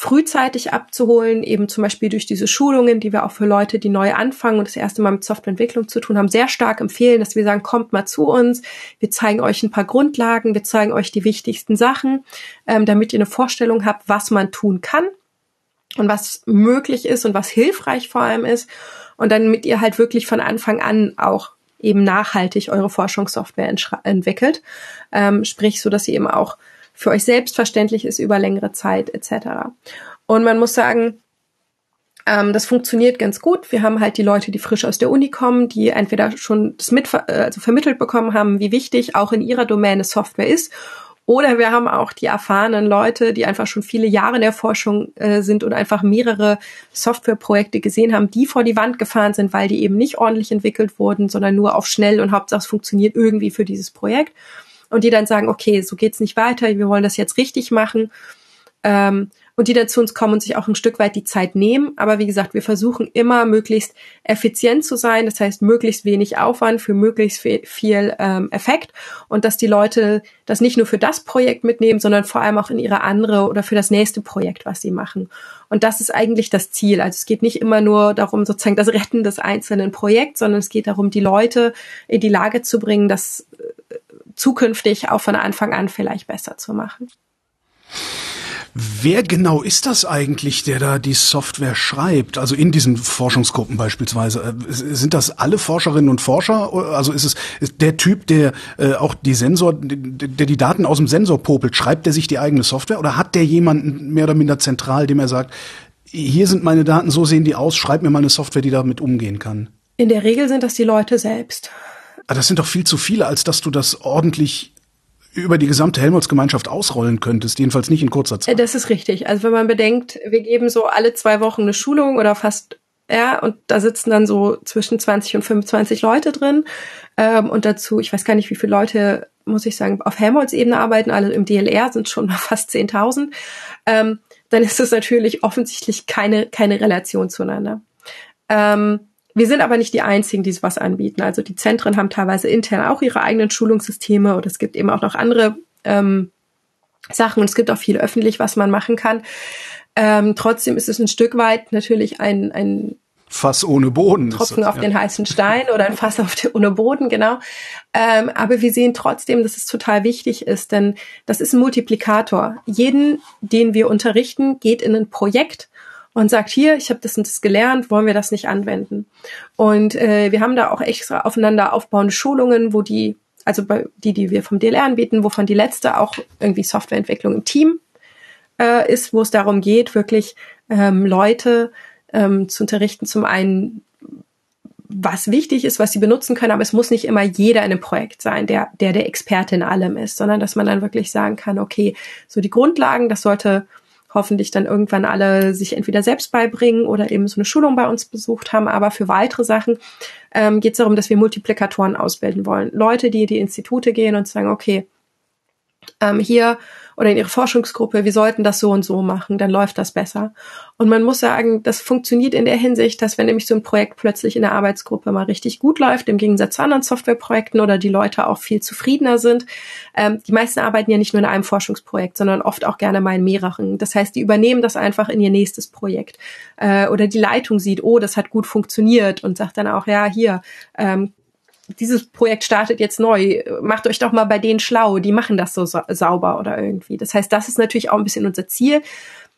frühzeitig abzuholen, eben zum Beispiel durch diese Schulungen, die wir auch für Leute, die neu anfangen und das erste Mal mit Softwareentwicklung zu tun haben, sehr stark empfehlen, dass wir sagen, kommt mal zu uns, wir zeigen euch ein paar Grundlagen, wir zeigen euch die wichtigsten Sachen, ähm, damit ihr eine Vorstellung habt, was man tun kann und was möglich ist und was hilfreich vor allem ist. Und dann mit ihr halt wirklich von Anfang an auch eben nachhaltig eure Forschungssoftware entwickelt, ähm, sprich so, dass sie eben auch für euch selbstverständlich ist über längere Zeit etc. Und man muss sagen, ähm, das funktioniert ganz gut. Wir haben halt die Leute, die frisch aus der Uni kommen, die entweder schon das mit, äh, also vermittelt bekommen haben, wie wichtig auch in ihrer Domäne Software ist. Oder wir haben auch die erfahrenen Leute, die einfach schon viele Jahre in der Forschung äh, sind und einfach mehrere Softwareprojekte gesehen haben, die vor die Wand gefahren sind, weil die eben nicht ordentlich entwickelt wurden, sondern nur auf schnell und Hauptsache es funktioniert irgendwie für dieses Projekt und die dann sagen, okay, so geht's nicht weiter, wir wollen das jetzt richtig machen. Ähm, und die dann zu uns kommen und sich auch ein Stück weit die Zeit nehmen. Aber wie gesagt, wir versuchen immer möglichst effizient zu sein, das heißt möglichst wenig Aufwand für möglichst viel, viel ähm, Effekt und dass die Leute das nicht nur für das Projekt mitnehmen, sondern vor allem auch in ihre andere oder für das nächste Projekt, was sie machen. Und das ist eigentlich das Ziel. Also es geht nicht immer nur darum, sozusagen das Retten des einzelnen Projekts, sondern es geht darum, die Leute in die Lage zu bringen, das äh, zukünftig auch von Anfang an vielleicht besser zu machen. Wer genau ist das eigentlich, der da die Software schreibt? Also in diesen Forschungsgruppen beispielsweise. Äh, sind das alle Forscherinnen und Forscher? Also ist es ist der Typ, der äh, auch die Sensor, der die Daten aus dem Sensor popelt, schreibt der sich die eigene Software oder hat der jemanden mehr oder minder zentral, dem er sagt, hier sind meine Daten, so sehen die aus, schreib mir mal eine Software, die damit umgehen kann? In der Regel sind das die Leute selbst. Aber das sind doch viel zu viele, als dass du das ordentlich über die gesamte Helmholtz-Gemeinschaft ausrollen könntest, jedenfalls nicht in kurzer Zeit. Das ist richtig. Also wenn man bedenkt, wir geben so alle zwei Wochen eine Schulung oder fast, ja, und da sitzen dann so zwischen 20 und 25 Leute drin. Ähm, und dazu, ich weiß gar nicht, wie viele Leute, muss ich sagen, auf Helmholtz-Ebene arbeiten, alle im DLR sind schon mal (laughs) fast 10.000. Ähm, dann ist es natürlich offensichtlich keine, keine Relation zueinander. Ähm, wir sind aber nicht die einzigen, die sowas anbieten. Also die Zentren haben teilweise intern auch ihre eigenen Schulungssysteme oder es gibt eben auch noch andere ähm, Sachen und es gibt auch viel öffentlich, was man machen kann. Ähm, trotzdem ist es ein Stück weit natürlich ein, ein Fass ohne Boden. Tropfen das, auf ja. den heißen Stein oder ein Fass auf den, ohne Boden, genau. Ähm, aber wir sehen trotzdem, dass es total wichtig ist, denn das ist ein Multiplikator. Jeden, den wir unterrichten, geht in ein Projekt und sagt, hier, ich habe das und das gelernt, wollen wir das nicht anwenden? Und äh, wir haben da auch extra aufeinander aufbauende Schulungen, wo die, also bei die, die wir vom DLR anbieten, wovon die letzte auch irgendwie Softwareentwicklung im Team äh, ist, wo es darum geht, wirklich ähm, Leute ähm, zu unterrichten, zum einen, was wichtig ist, was sie benutzen können, aber es muss nicht immer jeder in einem Projekt sein, der, der der Experte in allem ist, sondern dass man dann wirklich sagen kann, okay, so die Grundlagen, das sollte hoffentlich dann irgendwann alle sich entweder selbst beibringen oder eben so eine Schulung bei uns besucht haben. Aber für weitere Sachen ähm, geht es darum, dass wir Multiplikatoren ausbilden wollen. Leute, die in die Institute gehen und sagen, okay, ähm, hier oder in ihre Forschungsgruppe, wir sollten das so und so machen, dann läuft das besser. Und man muss sagen, das funktioniert in der Hinsicht, dass wenn nämlich so ein Projekt plötzlich in der Arbeitsgruppe mal richtig gut läuft, im Gegensatz zu anderen Softwareprojekten oder die Leute auch viel zufriedener sind, ähm, die meisten arbeiten ja nicht nur in einem Forschungsprojekt, sondern oft auch gerne mal in mehreren. Das heißt, die übernehmen das einfach in ihr nächstes Projekt. Äh, oder die Leitung sieht, oh, das hat gut funktioniert und sagt dann auch, ja, hier, ähm, dieses Projekt startet jetzt neu, macht euch doch mal bei denen schlau, die machen das so sa sauber oder irgendwie. Das heißt, das ist natürlich auch ein bisschen unser Ziel,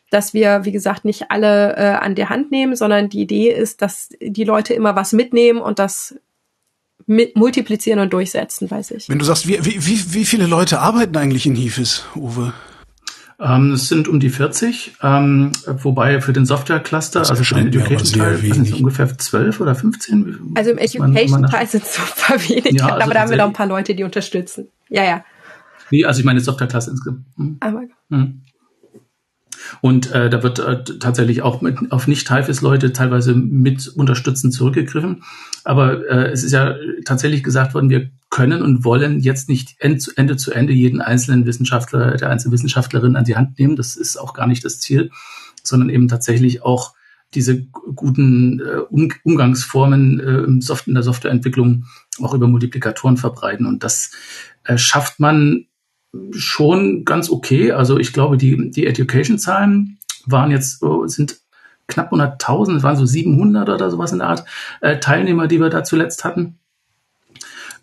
dass wir, wie gesagt, nicht alle äh, an der Hand nehmen, sondern die Idee ist, dass die Leute immer was mitnehmen und das mit multiplizieren und durchsetzen, weiß ich. Wenn du sagst, wie, wie, wie viele Leute arbeiten eigentlich in HIFIS, Uwe? Ähm, es sind um die 40, ähm, wobei für den Software-Cluster, also für den Education-Teil, sind ungefähr 12 oder 15. Also im Education-Teil sind es super wenig, ja, also aber da haben wir noch ein paar Leute, die unterstützen. Ja, ja. Nee, also ich meine Software-Cluster insgesamt. Hm. Aber, hm. Und äh, da wird äh, tatsächlich auch mit, auf Nicht-Typhus-Leute teilweise mit unterstützend zurückgegriffen. Aber äh, es ist ja tatsächlich gesagt worden, wir können und wollen jetzt nicht Ende zu Ende jeden einzelnen Wissenschaftler, der einzelnen Wissenschaftlerin an die Hand nehmen. Das ist auch gar nicht das Ziel, sondern eben tatsächlich auch diese guten äh, um Umgangsformen äh, Soft in der Softwareentwicklung auch über Multiplikatoren verbreiten. Und das äh, schafft man schon ganz okay. Also ich glaube, die, die Education-Zahlen waren jetzt, oh, sind knapp 100.000, es waren so 700 oder sowas in der Art äh, Teilnehmer, die wir da zuletzt hatten.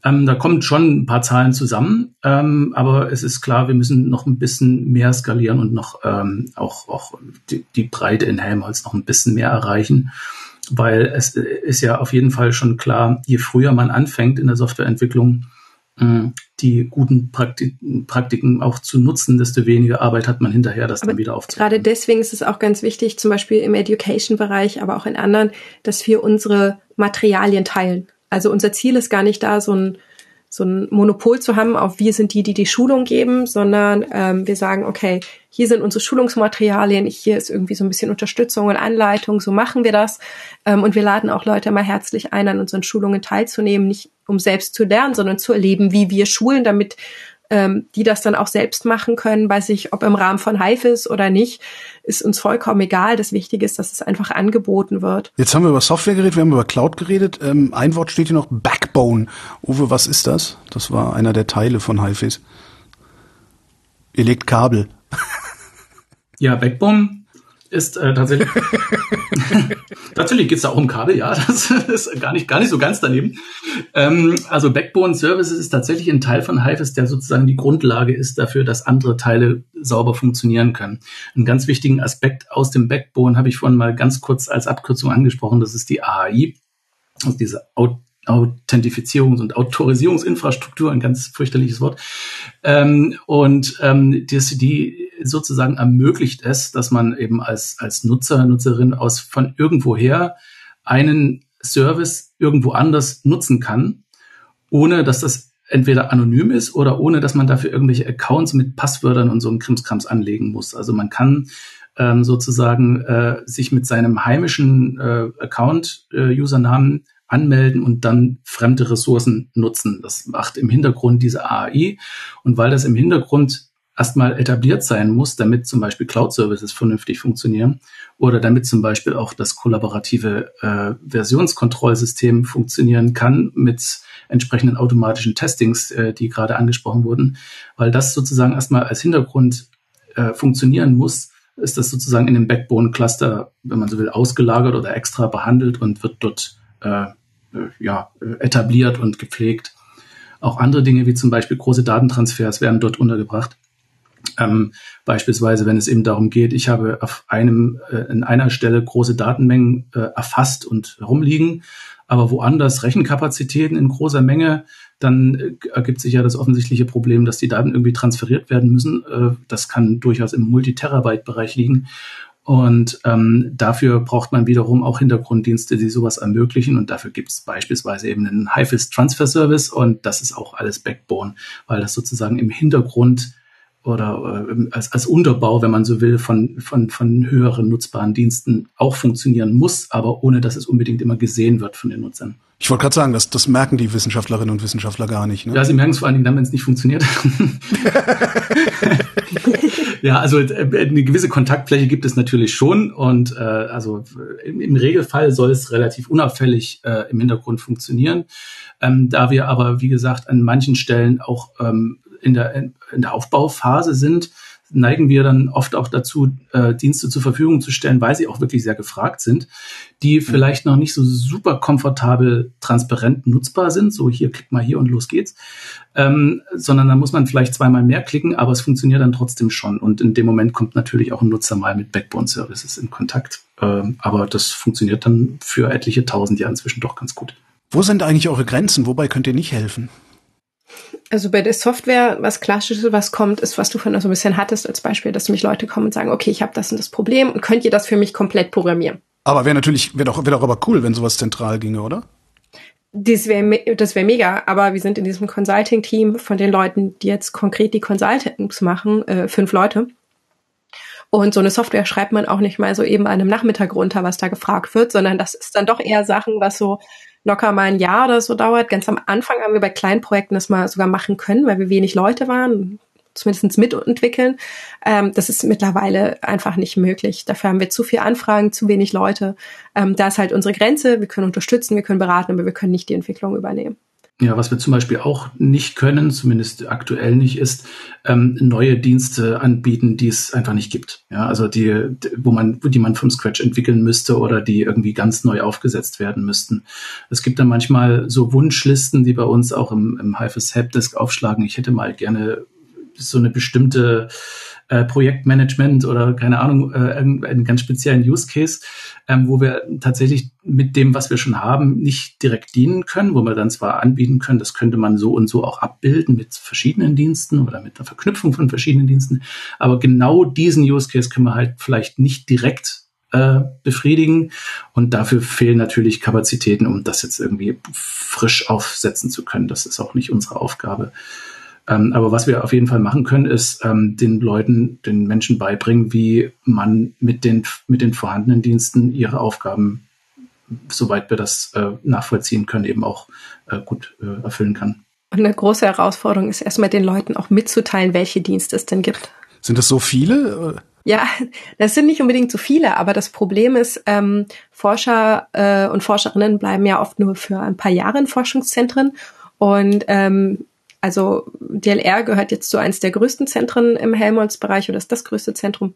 Ähm, da kommen schon ein paar Zahlen zusammen, ähm, aber es ist klar, wir müssen noch ein bisschen mehr skalieren und noch ähm, auch, auch die, die Breite in Helmholtz noch ein bisschen mehr erreichen, weil es ist ja auf jeden Fall schon klar, je früher man anfängt in der Softwareentwicklung, äh, die guten Praktiken, Praktiken auch zu nutzen, desto weniger Arbeit hat man hinterher, das aber dann wieder aufzunehmen. Gerade deswegen ist es auch ganz wichtig, zum Beispiel im Education-Bereich, aber auch in anderen, dass wir unsere Materialien teilen. Also unser Ziel ist gar nicht da, so ein so ein Monopol zu haben auf wir sind die, die die Schulung geben, sondern ähm, wir sagen, okay, hier sind unsere Schulungsmaterialien, hier ist irgendwie so ein bisschen Unterstützung und Anleitung, so machen wir das. Ähm, und wir laden auch Leute mal herzlich ein, an unseren Schulungen teilzunehmen, nicht um selbst zu lernen, sondern zu erleben, wie wir schulen, damit ähm, die das dann auch selbst machen können, weiß ich, ob im Rahmen von HIFIS oder nicht, ist uns vollkommen egal. Das Wichtige ist, dass es einfach angeboten wird. Jetzt haben wir über Software geredet, wir haben über Cloud geredet. Ähm, ein Wort steht hier noch, Backbone. Uwe, was ist das? Das war einer der Teile von HIFIS. Ihr legt Kabel. Ja, Backbone ist äh, tatsächlich. (laughs) natürlich geht es da auch um Kabel, ja, das ist gar nicht, gar nicht so ganz daneben. Ähm, also Backbone Services ist tatsächlich ein Teil von Hive, der sozusagen die Grundlage ist dafür, dass andere Teile sauber funktionieren können. Einen ganz wichtigen Aspekt aus dem Backbone habe ich vorhin mal ganz kurz als Abkürzung angesprochen, das ist die AAI, also diese Authentifizierungs- und Autorisierungsinfrastruktur, ein ganz fürchterliches Wort. Ähm, und ähm, das, die sozusagen ermöglicht es, dass man eben als, als Nutzer, Nutzerin aus von irgendwoher einen Service irgendwo anders nutzen kann, ohne dass das entweder anonym ist oder ohne dass man dafür irgendwelche Accounts mit Passwörtern und so einem Krimskrams anlegen muss. Also man kann ähm, sozusagen äh, sich mit seinem heimischen äh, Account-Usernamen äh, anmelden und dann fremde Ressourcen nutzen. Das macht im Hintergrund diese AI. Und weil das im Hintergrund erstmal etabliert sein muss, damit zum Beispiel Cloud-Services vernünftig funktionieren oder damit zum Beispiel auch das kollaborative äh, Versionskontrollsystem funktionieren kann mit entsprechenden automatischen Testings, äh, die gerade angesprochen wurden, weil das sozusagen erstmal als Hintergrund äh, funktionieren muss, ist das sozusagen in dem Backbone-Cluster, wenn man so will, ausgelagert oder extra behandelt und wird dort äh, ja, etabliert und gepflegt. Auch andere Dinge wie zum Beispiel große Datentransfers werden dort untergebracht. Ähm, beispielsweise, wenn es eben darum geht, ich habe auf einem, äh, in einer Stelle große Datenmengen äh, erfasst und herumliegen, aber woanders Rechenkapazitäten in großer Menge, dann äh, ergibt sich ja das offensichtliche Problem, dass die Daten irgendwie transferiert werden müssen. Äh, das kann durchaus im Multiterabyte-Bereich liegen. Und ähm, dafür braucht man wiederum auch Hintergrunddienste, die sowas ermöglichen. Und dafür gibt es beispielsweise eben einen HIFIS Transfer Service. Und das ist auch alles Backbone, weil das sozusagen im Hintergrund oder äh, als, als Unterbau, wenn man so will, von, von, von höheren nutzbaren Diensten auch funktionieren muss, aber ohne dass es unbedingt immer gesehen wird von den Nutzern. Ich wollte gerade sagen, das, das merken die Wissenschaftlerinnen und Wissenschaftler gar nicht. Ne? Ja, sie merken es vor allen Dingen dann, wenn es nicht funktioniert. (laughs) (laughs) (laughs) ja, also äh, eine gewisse Kontaktfläche gibt es natürlich schon und äh, also im, im Regelfall soll es relativ unauffällig äh, im Hintergrund funktionieren. Ähm, da wir aber, wie gesagt, an manchen Stellen auch ähm, in der, in der Aufbauphase sind, neigen wir dann oft auch dazu, äh, Dienste zur Verfügung zu stellen, weil sie auch wirklich sehr gefragt sind, die mhm. vielleicht noch nicht so super komfortabel transparent nutzbar sind. So hier klick mal hier und los geht's. Ähm, sondern da muss man vielleicht zweimal mehr klicken, aber es funktioniert dann trotzdem schon. Und in dem Moment kommt natürlich auch ein Nutzer mal mit Backbone-Services in Kontakt. Ähm, aber das funktioniert dann für etliche tausend Jahre inzwischen doch ganz gut. Wo sind eigentlich eure Grenzen? Wobei könnt ihr nicht helfen? Also bei der Software, was klassisches, was kommt, ist, was du vorhin so ein bisschen hattest als Beispiel, dass nämlich Leute kommen und sagen, okay, ich habe das und das Problem und könnt ihr das für mich komplett programmieren? Aber wäre natürlich, wäre doch, wäre doch aber cool, wenn sowas zentral ginge, oder? Das wäre das wäre mega, aber wir sind in diesem Consulting-Team von den Leuten, die jetzt konkret die Consultings machen, äh, fünf Leute. Und so eine Software schreibt man auch nicht mal so eben an einem Nachmittag runter, was da gefragt wird, sondern das ist dann doch eher Sachen, was so locker mal ein Jahr oder so dauert. Ganz am Anfang haben wir bei kleinen Projekten das mal sogar machen können, weil wir wenig Leute waren, zumindest mitentwickeln. Ähm, das ist mittlerweile einfach nicht möglich. Dafür haben wir zu viele Anfragen, zu wenig Leute. Ähm, da ist halt unsere Grenze. Wir können unterstützen, wir können beraten, aber wir können nicht die Entwicklung übernehmen. Ja, was wir zum Beispiel auch nicht können, zumindest aktuell nicht, ist ähm, neue Dienste anbieten, die es einfach nicht gibt. Ja, also die, wo man, die man vom Scratch entwickeln müsste oder die irgendwie ganz neu aufgesetzt werden müssten. Es gibt dann manchmal so Wunschlisten, die bei uns auch im, im HFS Helpdesk aufschlagen. Ich hätte mal gerne so eine bestimmte äh, Projektmanagement oder keine Ahnung, äh, einen ganz speziellen Use Case, ähm, wo wir tatsächlich mit dem, was wir schon haben, nicht direkt dienen können, wo wir dann zwar anbieten können, das könnte man so und so auch abbilden mit verschiedenen Diensten oder mit der Verknüpfung von verschiedenen Diensten, aber genau diesen Use Case können wir halt vielleicht nicht direkt äh, befriedigen. Und dafür fehlen natürlich Kapazitäten, um das jetzt irgendwie frisch aufsetzen zu können. Das ist auch nicht unsere Aufgabe. Ähm, aber was wir auf jeden Fall machen können, ist ähm, den Leuten, den Menschen beibringen, wie man mit den, mit den vorhandenen Diensten ihre Aufgaben, soweit wir das äh, nachvollziehen können, eben auch äh, gut äh, erfüllen kann. Und eine große Herausforderung ist erstmal den Leuten auch mitzuteilen, welche Dienste es denn gibt. Sind das so viele? Ja, das sind nicht unbedingt so viele, aber das Problem ist, ähm, Forscher äh, und Forscherinnen bleiben ja oft nur für ein paar Jahre in Forschungszentren und ähm, also DLR gehört jetzt zu eins der größten Zentren im Helmholtz-Bereich oder ist das größte Zentrum.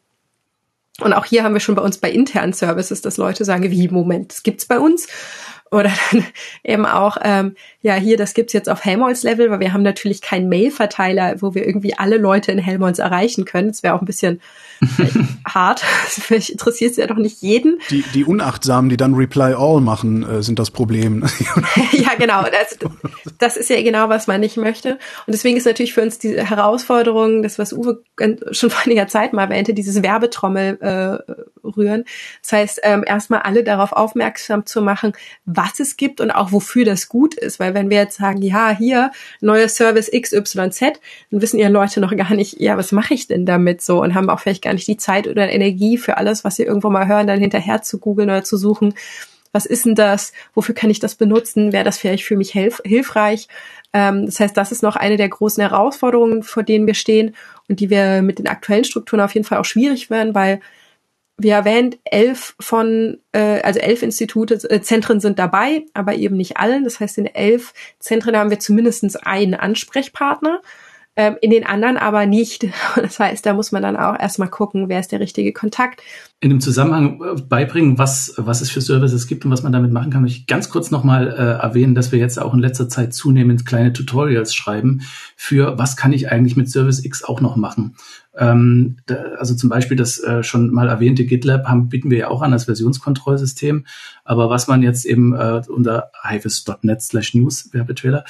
Und auch hier haben wir schon bei uns bei internen Services, dass Leute sagen, wie, Moment, das gibt's bei uns. Oder dann (laughs) eben auch, ähm, ja, hier, das gibt's jetzt auf Helmholtz-Level, weil wir haben natürlich keinen Mail-Verteiler, wo wir irgendwie alle Leute in Helmholtz erreichen können. Das wäre auch ein bisschen (laughs) hart. (laughs) Vielleicht interessiert es ja doch nicht jeden. Die, die Unachtsamen, die dann Reply All machen, äh, sind das Problem. ja, genau. Das, das ist ja genau, was man nicht möchte. Und deswegen ist natürlich für uns diese Herausforderung, das, was Uwe schon vor einiger Zeit mal erwähnte, dieses Werbetrommel äh, rühren. Das heißt, ähm, erstmal alle darauf aufmerksam zu machen, was es gibt und auch wofür das gut ist. Weil wenn wir jetzt sagen, ja, hier, neuer Service XYZ, dann wissen ja Leute noch gar nicht, ja, was mache ich denn damit so und haben auch vielleicht gar nicht die Zeit oder Energie für alles, was sie irgendwo mal hören, dann hinterher zu googeln oder zu suchen. Was ist denn das? Wofür kann ich das benutzen? Wäre das vielleicht für mich hilf hilfreich? Ähm, das heißt, das ist noch eine der großen Herausforderungen, vor denen wir stehen und die wir mit den aktuellen Strukturen auf jeden Fall auch schwierig werden, weil wie erwähnt, elf von, äh, also elf Institute, äh, Zentren sind dabei, aber eben nicht allen. Das heißt, in elf Zentren haben wir zumindest einen Ansprechpartner. ähm, in den anderen aber nicht. (laughs) Das heißt, da muss man dann auch erstmal gucken, wer ist der richtige Kontakt. In dem Zusammenhang äh, beibringen, was, was es für Services gibt und was man damit machen kann, möchte ich ganz kurz nochmal äh, erwähnen, dass wir jetzt auch in letzter Zeit zunehmend kleine Tutorials schreiben für, was kann ich eigentlich mit Service X auch noch machen. Ähm, da, also zum Beispiel das äh, schon mal erwähnte GitLab haben, bieten wir ja auch an als Versionskontrollsystem. Aber was man jetzt eben äh, unter hivis.net slash news, Werbetrailer,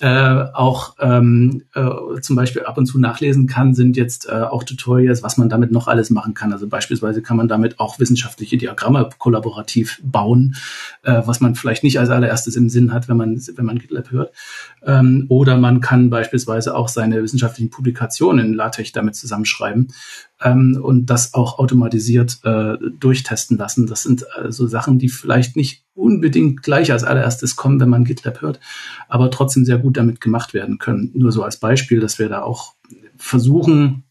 äh, auch ähm, äh, zum Beispiel ab und zu nachlesen kann, sind jetzt äh, auch Tutorials, was man damit noch alles machen kann. Also beispielsweise kann man damit auch wissenschaftliche Diagramme kollaborativ bauen, äh, was man vielleicht nicht als allererstes im Sinn hat, wenn man, wenn man GitLab hört. Ähm, oder man kann beispielsweise auch seine wissenschaftlichen Publikationen in LaTeX damit zusammenschreiben ähm, und das auch automatisiert äh, durchtesten lassen. Das sind äh, so Sachen, die vielleicht nicht unbedingt gleich als allererstes kommen, wenn man GitLab hört, aber trotzdem sehr gut damit gemacht werden können. Nur so als Beispiel, dass wir da auch versuchen,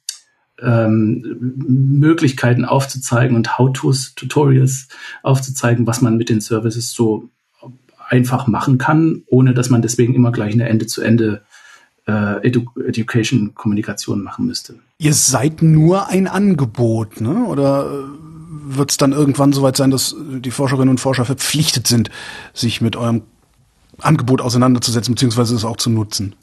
ähm, Möglichkeiten aufzuzeigen und How-Tos, Tutorials aufzuzeigen, was man mit den Services so einfach machen kann, ohne dass man deswegen immer gleich eine Ende-zu-Ende äh, Edu Education-Kommunikation machen müsste. Ihr seid nur ein Angebot, ne? Oder äh, wird es dann irgendwann soweit sein, dass die Forscherinnen und Forscher verpflichtet sind, sich mit eurem Angebot auseinanderzusetzen, beziehungsweise es auch zu nutzen?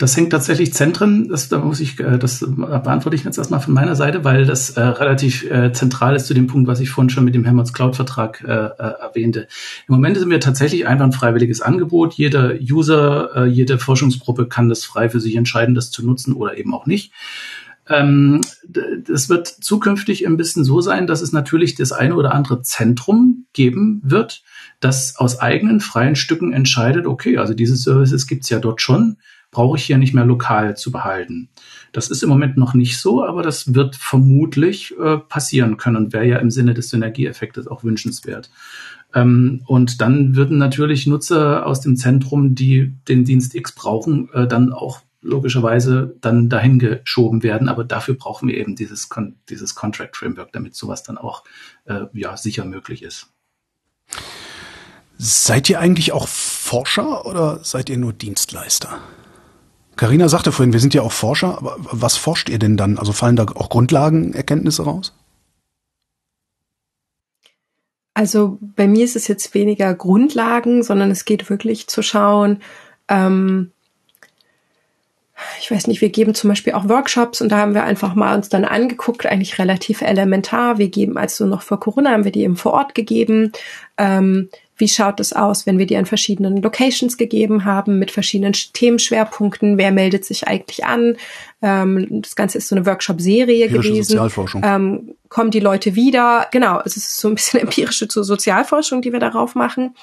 Das hängt tatsächlich Zentren, das, da muss ich, äh, das beantworte ich jetzt erstmal von meiner Seite, weil das äh, relativ äh, zentral ist zu dem Punkt, was ich vorhin schon mit dem Helmholtz Cloud Vertrag äh, äh, erwähnte. Im Moment sind wir tatsächlich einfach ein freiwilliges Angebot. Jeder User, äh, jede Forschungsgruppe kann das frei für sich entscheiden, das zu nutzen oder eben auch nicht. Ähm, das wird zukünftig ein bisschen so sein, dass es natürlich das eine oder andere Zentrum geben wird, das aus eigenen freien Stücken entscheidet, okay, also diese Services gibt's ja dort schon brauche ich hier nicht mehr lokal zu behalten. Das ist im Moment noch nicht so, aber das wird vermutlich äh, passieren können und wäre ja im Sinne des Synergieeffektes auch wünschenswert. Ähm, und dann würden natürlich Nutzer aus dem Zentrum, die den Dienst X brauchen, äh, dann auch logischerweise dann dahin geschoben werden. Aber dafür brauchen wir eben dieses, Con dieses Contract Framework, damit sowas dann auch äh, ja, sicher möglich ist. Seid ihr eigentlich auch Forscher oder seid ihr nur Dienstleister? Carina sagte vorhin, wir sind ja auch Forscher, aber was forscht ihr denn dann? Also fallen da auch Grundlagenerkenntnisse raus? Also bei mir ist es jetzt weniger Grundlagen, sondern es geht wirklich zu schauen, ähm, ich weiß nicht, wir geben zum Beispiel auch Workshops und da haben wir einfach mal uns dann angeguckt, eigentlich relativ elementar. Wir geben, also noch vor Corona haben wir die eben vor Ort gegeben. Ähm, wie schaut es aus, wenn wir die an verschiedenen Locations gegeben haben, mit verschiedenen Themenschwerpunkten? Wer meldet sich eigentlich an? Ähm, das Ganze ist so eine Workshop-Serie gewesen. Sozialforschung. Ähm, kommen die Leute wieder? Genau, es ist so ein bisschen (laughs) empirische Sozialforschung, die wir darauf machen.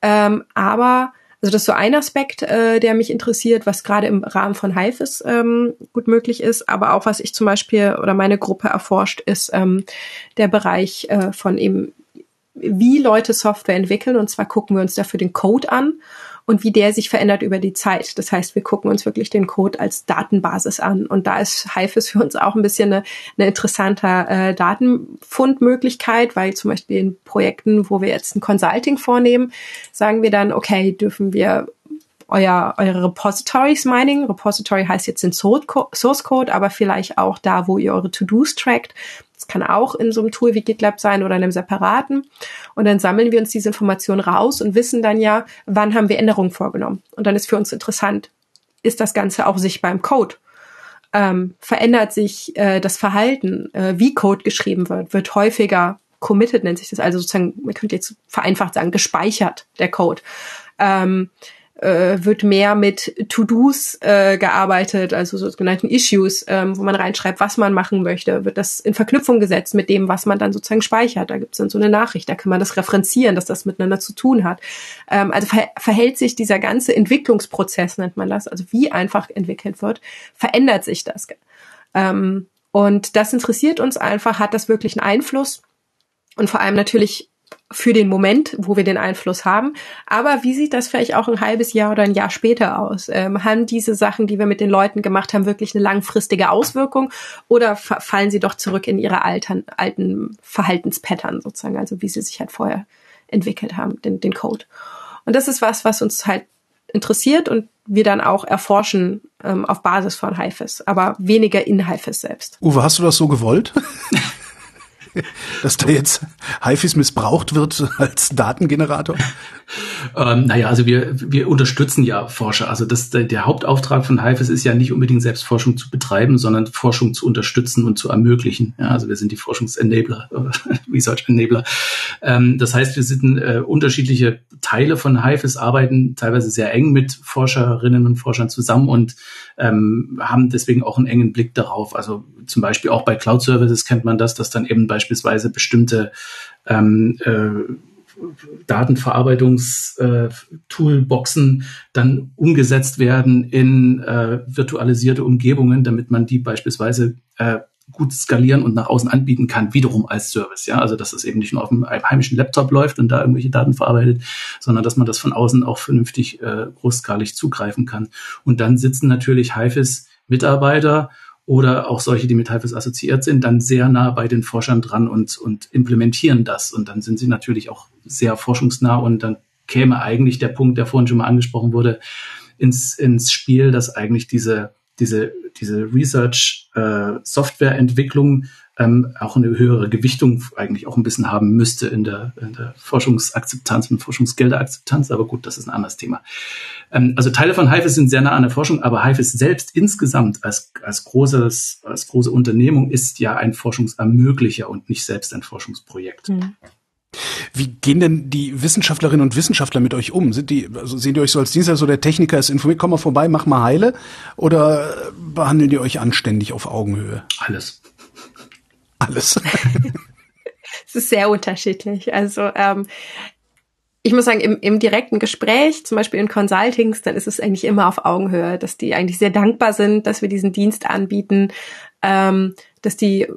Ähm, aber also das ist so ein Aspekt, äh, der mich interessiert, was gerade im Rahmen von HIFIS ähm, gut möglich ist. Aber auch was ich zum Beispiel oder meine Gruppe erforscht, ist ähm, der Bereich äh, von eben wie Leute Software entwickeln. Und zwar gucken wir uns dafür den Code an und wie der sich verändert über die Zeit. Das heißt, wir gucken uns wirklich den Code als Datenbasis an. Und da ist HIFIS für uns auch ein bisschen eine, eine interessante äh, Datenfundmöglichkeit, weil zum Beispiel in Projekten, wo wir jetzt ein Consulting vornehmen, sagen wir dann, okay, dürfen wir euer, eure Repositories Mining. Repository heißt jetzt in Source Code, aber vielleicht auch da, wo ihr eure To-Dos trackt. Das kann auch in so einem Tool wie GitLab sein oder in einem separaten. Und dann sammeln wir uns diese Informationen raus und wissen dann ja, wann haben wir Änderungen vorgenommen. Und dann ist für uns interessant, ist das Ganze auch sichtbar im Code? Ähm, verändert sich äh, das Verhalten, äh, wie Code geschrieben wird, wird häufiger committed, nennt sich das, also sozusagen, man könnte jetzt vereinfacht sagen, gespeichert, der Code. Ähm, äh, wird mehr mit To-Dos äh, gearbeitet, also sogenannten Issues, ähm, wo man reinschreibt, was man machen möchte, wird das in Verknüpfung gesetzt mit dem, was man dann sozusagen speichert. Da gibt es dann so eine Nachricht, da kann man das referenzieren, dass das miteinander zu tun hat. Ähm, also ver verhält sich dieser ganze Entwicklungsprozess, nennt man das, also wie einfach entwickelt wird, verändert sich das. Ähm, und das interessiert uns einfach, hat das wirklich einen Einfluss? Und vor allem natürlich für den Moment, wo wir den Einfluss haben. Aber wie sieht das vielleicht auch ein halbes Jahr oder ein Jahr später aus? Ähm, haben diese Sachen, die wir mit den Leuten gemacht haben, wirklich eine langfristige Auswirkung oder fallen sie doch zurück in ihre alten, alten Verhaltenspattern sozusagen, also wie sie sich halt vorher entwickelt haben, den, den Code? Und das ist was, was uns halt interessiert und wir dann auch erforschen ähm, auf Basis von HIFIS, aber weniger in HIFIS selbst. Uwe, hast du das so gewollt? (laughs) (laughs) dass da jetzt HIFIS missbraucht wird als Datengenerator? Ähm, naja, also wir, wir unterstützen ja Forscher. Also das, der, Hauptauftrag von HIFIS ist ja nicht unbedingt selbst Forschung zu betreiben, sondern Forschung zu unterstützen und zu ermöglichen. Ja, also wir sind die Forschungsenabler, (laughs) Research Enabler. Ähm, das heißt, wir sind äh, unterschiedliche Teile von HIFIS, arbeiten teilweise sehr eng mit Forscherinnen und Forschern zusammen und ähm, haben deswegen auch einen engen Blick darauf. Also zum Beispiel auch bei Cloud Services kennt man das, dass dann eben beispielsweise bestimmte ähm, äh, Datenverarbeitungs-Toolboxen äh, dann umgesetzt werden in äh, virtualisierte Umgebungen, damit man die beispielsweise äh, gut skalieren und nach außen anbieten kann, wiederum als Service. Ja, also dass es eben nicht nur auf einem heimischen Laptop läuft und da irgendwelche Daten verarbeitet, sondern dass man das von außen auch vernünftig äh, großskalig zugreifen kann. Und dann sitzen natürlich HIFIS Mitarbeiter oder auch solche, die mit HIFIS assoziiert sind, dann sehr nah bei den Forschern dran und, und implementieren das. Und dann sind sie natürlich auch sehr forschungsnah und dann käme eigentlich der Punkt, der vorhin schon mal angesprochen wurde, ins, ins Spiel, dass eigentlich diese, diese, diese Research-Softwareentwicklung äh, ähm, auch eine höhere Gewichtung eigentlich auch ein bisschen haben müsste in der, in der Forschungsakzeptanz und Forschungsgelderakzeptanz. Aber gut, das ist ein anderes Thema. Ähm, also Teile von HIFIS sind sehr nah an der Forschung, aber HIFIS selbst insgesamt als, als, großes, als große Unternehmung ist ja ein Forschungsermöglicher und nicht selbst ein Forschungsprojekt. Mhm. Wie gehen denn die Wissenschaftlerinnen und Wissenschaftler mit euch um? Sind die, also sehen die euch so als Dienstleister, so der Techniker ist informiert, komm mal vorbei, mach mal heile? Oder behandeln die euch anständig auf Augenhöhe? Alles alles? (laughs) es ist sehr unterschiedlich. Also ähm, ich muss sagen, im, im direkten Gespräch, zum Beispiel in Consultings, dann ist es eigentlich immer auf Augenhöhe, dass die eigentlich sehr dankbar sind, dass wir diesen Dienst anbieten, ähm, dass die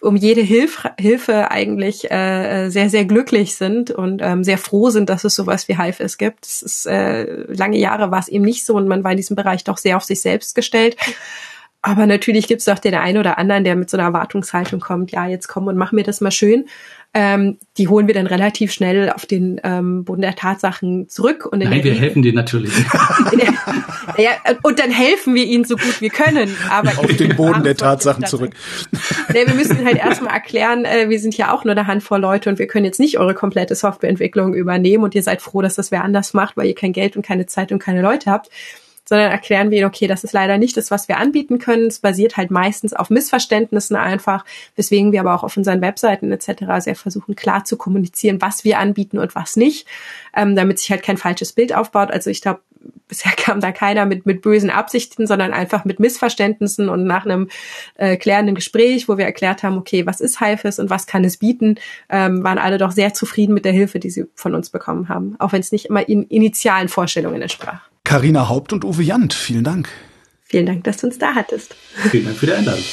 um jede Hilf Hilfe eigentlich äh, sehr, sehr glücklich sind und ähm, sehr froh sind, dass es sowas wie HIFIS gibt. Es ist, äh, lange Jahre war es eben nicht so und man war in diesem Bereich doch sehr auf sich selbst gestellt. Aber natürlich gibt es auch den einen oder anderen, der mit so einer Erwartungshaltung kommt, ja, jetzt komm und mach mir das mal schön. Ähm, die holen wir dann relativ schnell auf den ähm, Boden der Tatsachen zurück. Und Nein, wir helfen denen natürlich. (laughs) ja, und dann helfen wir ihnen so gut wir können. Aber auf den Boden der Tatsachen zurück. Nee, wir müssen halt erstmal erklären, äh, wir sind ja auch nur eine Handvoll Leute und wir können jetzt nicht eure komplette Softwareentwicklung übernehmen und ihr seid froh, dass das wer anders macht, weil ihr kein Geld und keine Zeit und keine Leute habt sondern erklären wir ihnen, okay, das ist leider nicht das, was wir anbieten können. Es basiert halt meistens auf Missverständnissen einfach, weswegen wir aber auch auf unseren Webseiten etc. sehr versuchen, klar zu kommunizieren, was wir anbieten und was nicht, ähm, damit sich halt kein falsches Bild aufbaut. Also ich glaube, (laughs) bisher kam da keiner mit, mit bösen Absichten, sondern einfach mit Missverständnissen und nach einem äh, klärenden Gespräch, wo wir erklärt haben, okay, was ist HIFIS und was kann es bieten, ähm, waren alle doch sehr zufrieden mit der Hilfe, die sie von uns bekommen haben, auch wenn es nicht immer in initialen Vorstellungen entsprach. Karina Haupt und Uwe Jant, vielen Dank. Vielen Dank, dass du uns da hattest. Vielen Dank für die Einladung.